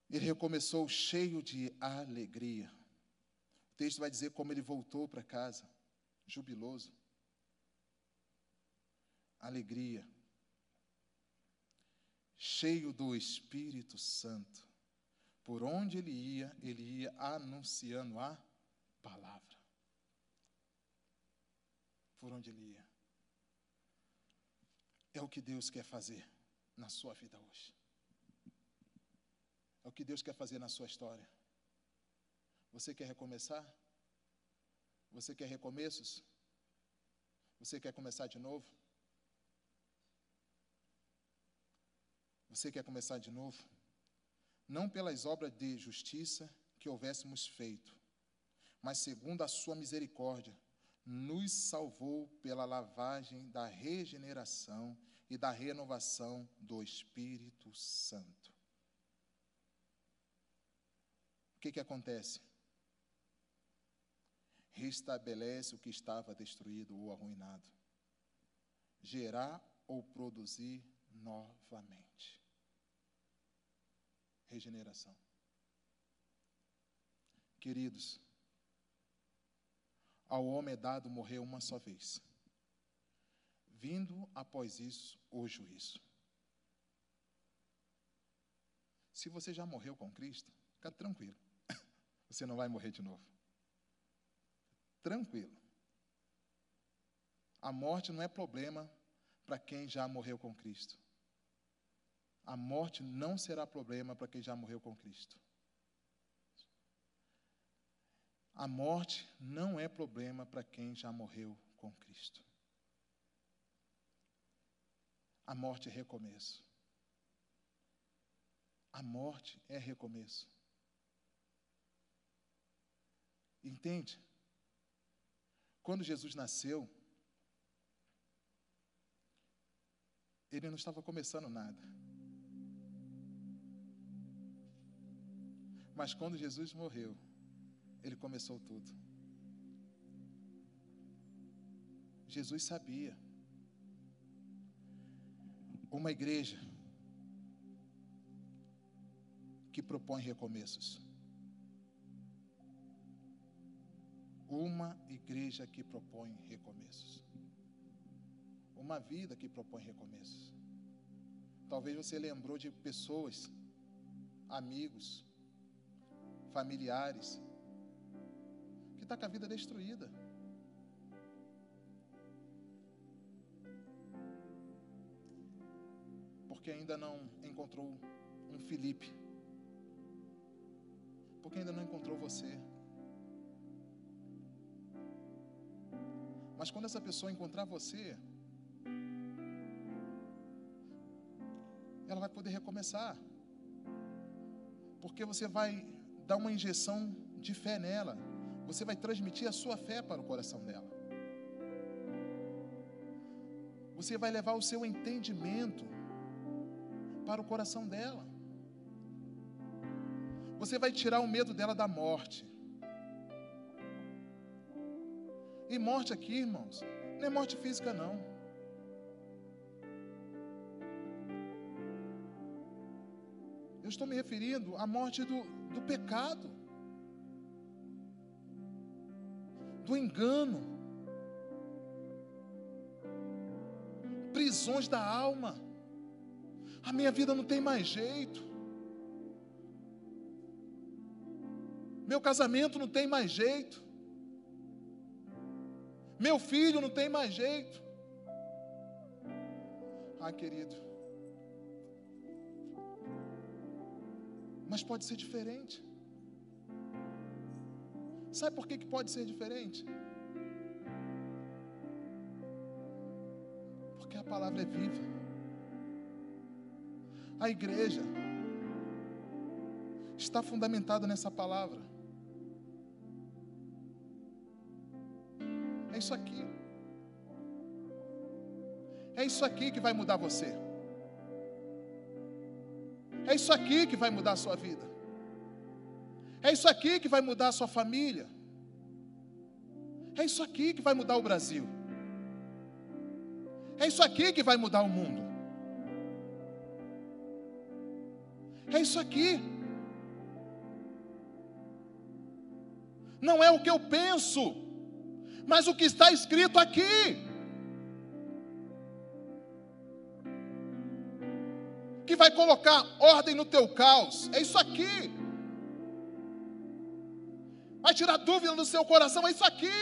Ele recomeçou cheio de alegria. O texto vai dizer como ele voltou para casa, jubiloso. Alegria cheio do Espírito Santo. Por onde ele ia, ele ia anunciando a palavra. Por onde ele ia. É o que Deus quer fazer na sua vida hoje. É o que Deus quer fazer na sua história. Você quer recomeçar? Você quer recomeços? Você quer começar de novo? Você quer começar de novo? Não pelas obras de justiça que houvéssemos feito, mas segundo a sua misericórdia, nos salvou pela lavagem da regeneração e da renovação do Espírito Santo. O que, que acontece? Restabelece o que estava destruído ou arruinado. Gerar ou produzir novamente regeneração. Queridos, ao homem é dado morrer uma só vez, vindo após isso o juízo. Se você já morreu com Cristo, fica tranquilo, você não vai morrer de novo. Tranquilo. A morte não é problema para quem já morreu com Cristo a morte não será problema para quem já morreu com Cristo. A morte não é problema para quem já morreu com Cristo. A morte é recomeço. A morte é recomeço. Entende? Quando Jesus nasceu, ele não estava começando nada. Mas quando Jesus morreu, ele começou tudo. Jesus sabia. Uma igreja que propõe recomeços. Uma igreja que propõe recomeços. Uma vida que propõe recomeços. Talvez você lembrou de pessoas, amigos, familiares, que está com a vida destruída. Porque ainda não encontrou um Felipe. Porque ainda não encontrou você. Mas quando essa pessoa encontrar você, ela vai poder recomeçar. Porque você vai dar uma injeção de fé nela. Você vai transmitir a sua fé para o coração dela. Você vai levar o seu entendimento para o coração dela. Você vai tirar o medo dela da morte. E morte aqui, irmãos, não é morte física, não. Eu estou me referindo à morte do, do pecado, do engano, prisões da alma. A minha vida não tem mais jeito. Meu casamento não tem mais jeito. Meu filho não tem mais jeito. Ah, querido. Mas pode ser diferente. Sabe por que, que pode ser diferente? Porque a palavra é viva. A igreja está fundamentada nessa palavra. É isso aqui. É isso aqui que vai mudar você. É isso aqui que vai mudar a sua vida. É isso aqui que vai mudar a sua família. É isso aqui que vai mudar o Brasil. É isso aqui que vai mudar o mundo. É isso aqui. Não é o que eu penso mas o que está escrito aqui. Que vai colocar ordem no teu caos, é isso aqui. Vai tirar dúvida do seu coração, é isso aqui.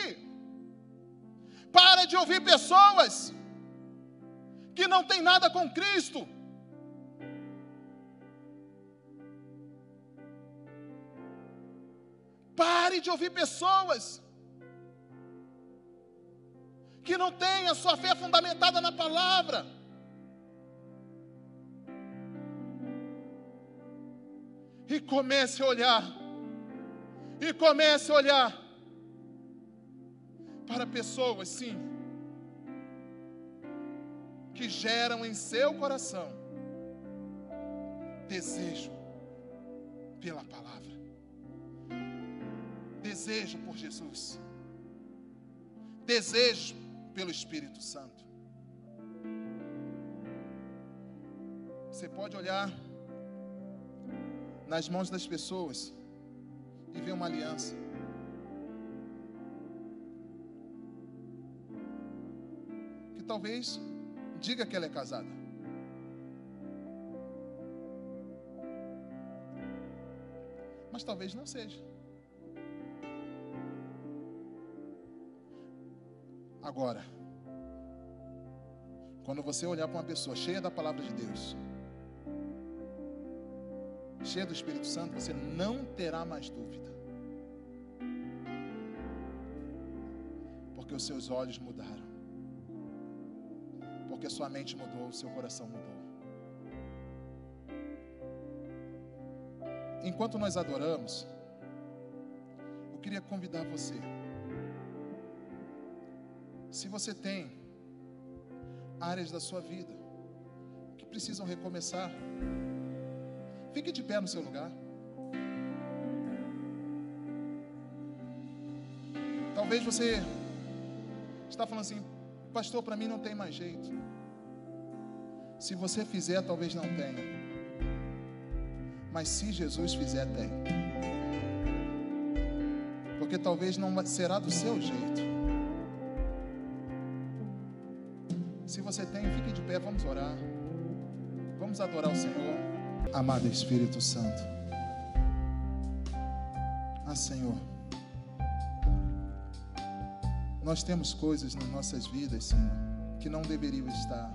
Para de ouvir pessoas que não tem nada com Cristo. Pare de ouvir pessoas que não tem a sua fé fundamentada na palavra. E comece a olhar, e comece a olhar. Para pessoas, sim, que geram em seu coração desejo pela palavra, desejo por Jesus, desejo pelo Espírito Santo. Você pode olhar nas mãos das pessoas e ver uma aliança. Que talvez diga que ela é casada. Mas talvez não seja. Agora, quando você olhar para uma pessoa cheia da palavra de Deus, cheia do Espírito Santo, você não terá mais dúvida. Porque os seus olhos mudaram. Porque sua mente mudou, o seu coração mudou. Enquanto nós adoramos, eu queria convidar você se você tem áreas da sua vida que precisam recomeçar, fique de pé no seu lugar. Talvez você está falando assim, pastor, para mim não tem mais jeito. Se você fizer, talvez não tenha. Mas se Jesus fizer, tem. Porque talvez não será do seu jeito. Se você tem, fique de pé, vamos orar. Vamos adorar o Senhor. Amado Espírito Santo. Ah, Senhor. Nós temos coisas nas nossas vidas, Senhor, que não deveriam estar.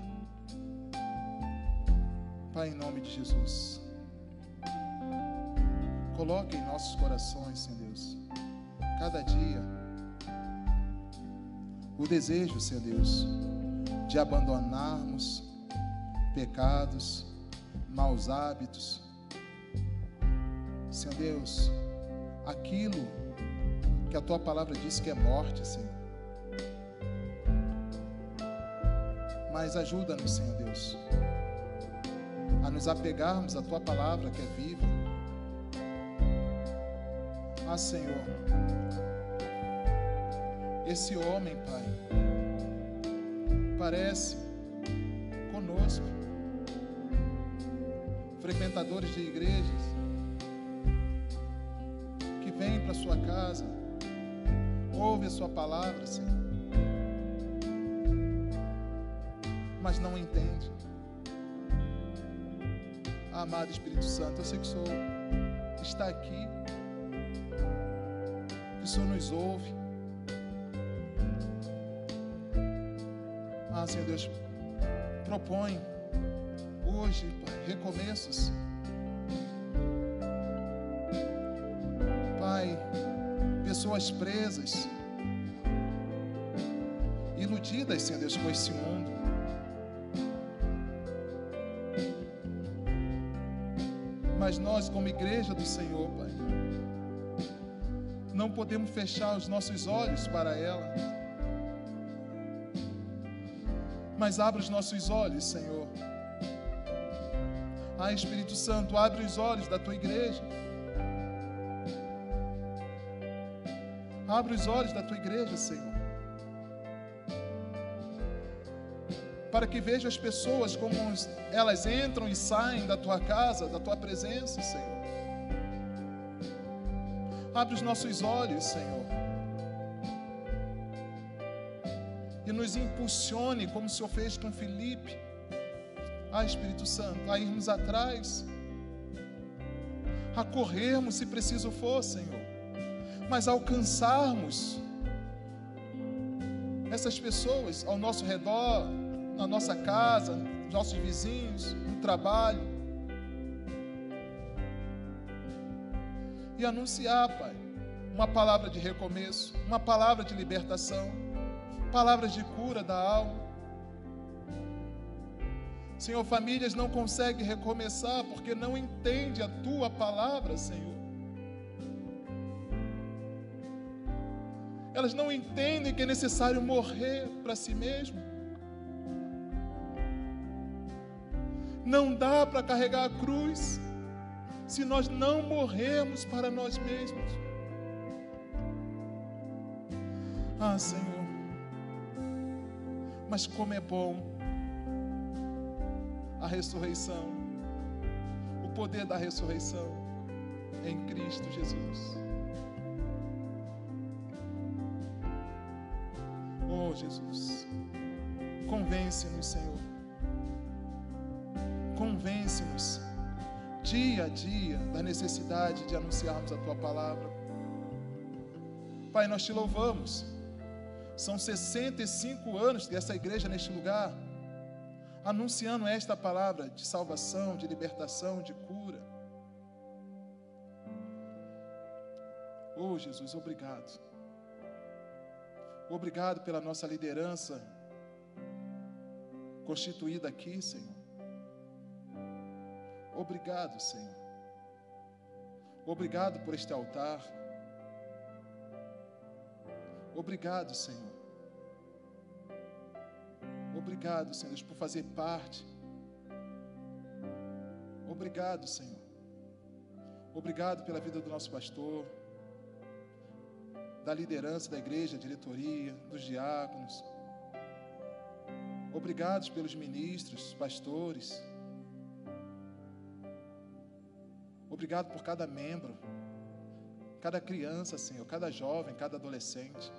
Pai, em nome de Jesus. Coloque em nossos corações, Senhor Deus, cada dia o desejo, Senhor Deus, de abandonarmos pecados, maus hábitos, Senhor Deus, aquilo que a tua palavra diz que é morte, Senhor. Mas ajuda-nos, Senhor Deus, a nos apegarmos à tua palavra que é viva. Ah, Senhor, esse homem, Pai, parece conosco, frequentadores de igrejas, que vêm para sua casa, ouve a sua palavra, Senhor, mas não entende. Amado Espírito Santo, eu sei que o Senhor está aqui, que o Senhor nos ouve. Ah, Senhor Deus, propõe hoje, Pai, recomeços. Pai, pessoas presas, iludidas, Senhor Deus, com esse mundo. Mas nós, como igreja do Senhor, Pai, não podemos fechar os nossos olhos para ela. Mas abre os nossos olhos, Senhor. Ah, Espírito Santo, abre os olhos da tua igreja. Abre os olhos da tua igreja, Senhor. Para que veja as pessoas como elas entram e saem da tua casa, da tua presença, Senhor. Abre os nossos olhos, Senhor. E nos impulsione, como o Senhor fez com Felipe. Ah, Espírito Santo, a irmos atrás, a corrermos se preciso for, Senhor, mas alcançarmos essas pessoas ao nosso redor, na nossa casa, nossos vizinhos, no trabalho. E anunciar, Pai, uma palavra de recomeço, uma palavra de libertação, palavras de cura da alma. Senhor, famílias não conseguem recomeçar porque não entendem a tua palavra, Senhor. Elas não entendem que é necessário morrer para si mesmo. Não dá para carregar a cruz se nós não morrermos para nós mesmos. Ah, Senhor. Mas como é bom a ressurreição, o poder da ressurreição em Cristo Jesus. Oh, Jesus, convence-nos, Senhor. Convence-nos dia a dia da necessidade de anunciarmos a tua palavra. Pai, nós te louvamos. São 65 anos dessa igreja neste lugar, anunciando esta palavra de salvação, de libertação, de cura. Oh, Jesus, obrigado. Obrigado pela nossa liderança constituída aqui, Senhor. Obrigado, Senhor. Obrigado por este altar. Obrigado, Senhor. Obrigado, Senhor por fazer parte. Obrigado, Senhor. Obrigado pela vida do nosso pastor, da liderança da igreja, diretoria, dos diáconos. Obrigado pelos ministros, pastores. Obrigado por cada membro, cada criança, Senhor, cada jovem, cada adolescente.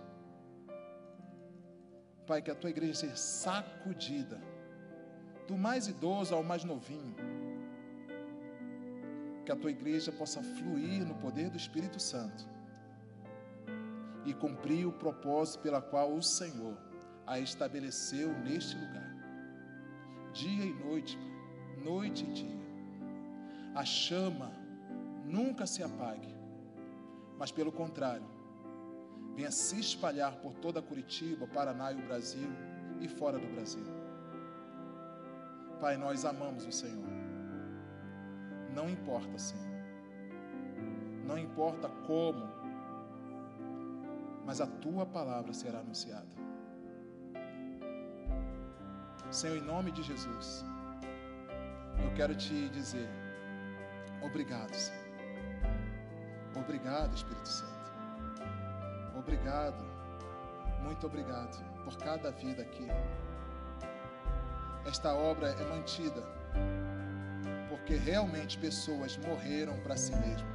Pai, que a tua igreja seja sacudida, do mais idoso ao mais novinho. Que a tua igreja possa fluir no poder do Espírito Santo e cumprir o propósito pela qual o Senhor a estabeleceu neste lugar. Dia e noite, noite e dia. A chama nunca se apague, mas pelo contrário, venha se espalhar por toda Curitiba, Paraná e o Brasil e fora do Brasil. Pai, nós amamos o Senhor. Não importa, Senhor. não importa como, mas a tua palavra será anunciada. Senhor, em nome de Jesus, eu quero te dizer, obrigado, Senhor. Obrigado, Espírito Santo. Obrigado, muito obrigado por cada vida aqui. Esta obra é mantida porque realmente pessoas morreram para si mesmo.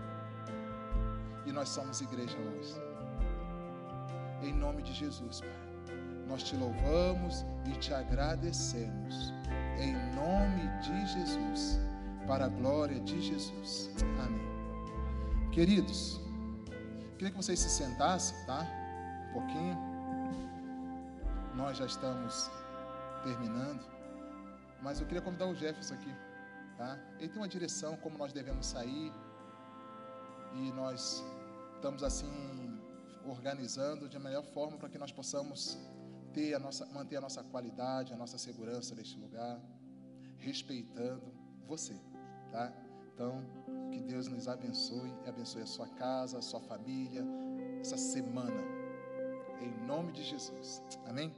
E nós somos igreja hoje. Em nome de Jesus, Pai. Nós te louvamos e te agradecemos. Em nome de Jesus. Para a glória de Jesus. Amém. Queridos, queria que vocês se sentassem, tá? Um pouquinho. Nós já estamos terminando. Mas eu queria convidar o Jefferson aqui. Tá? Ele tem uma direção como nós devemos sair. E nós estamos assim organizando de melhor forma para que nós possamos ter a nossa, manter a nossa qualidade, a nossa segurança neste lugar, respeitando você, tá? Então, que Deus nos abençoe e abençoe a sua casa, a sua família, essa semana. Em nome de Jesus. Amém?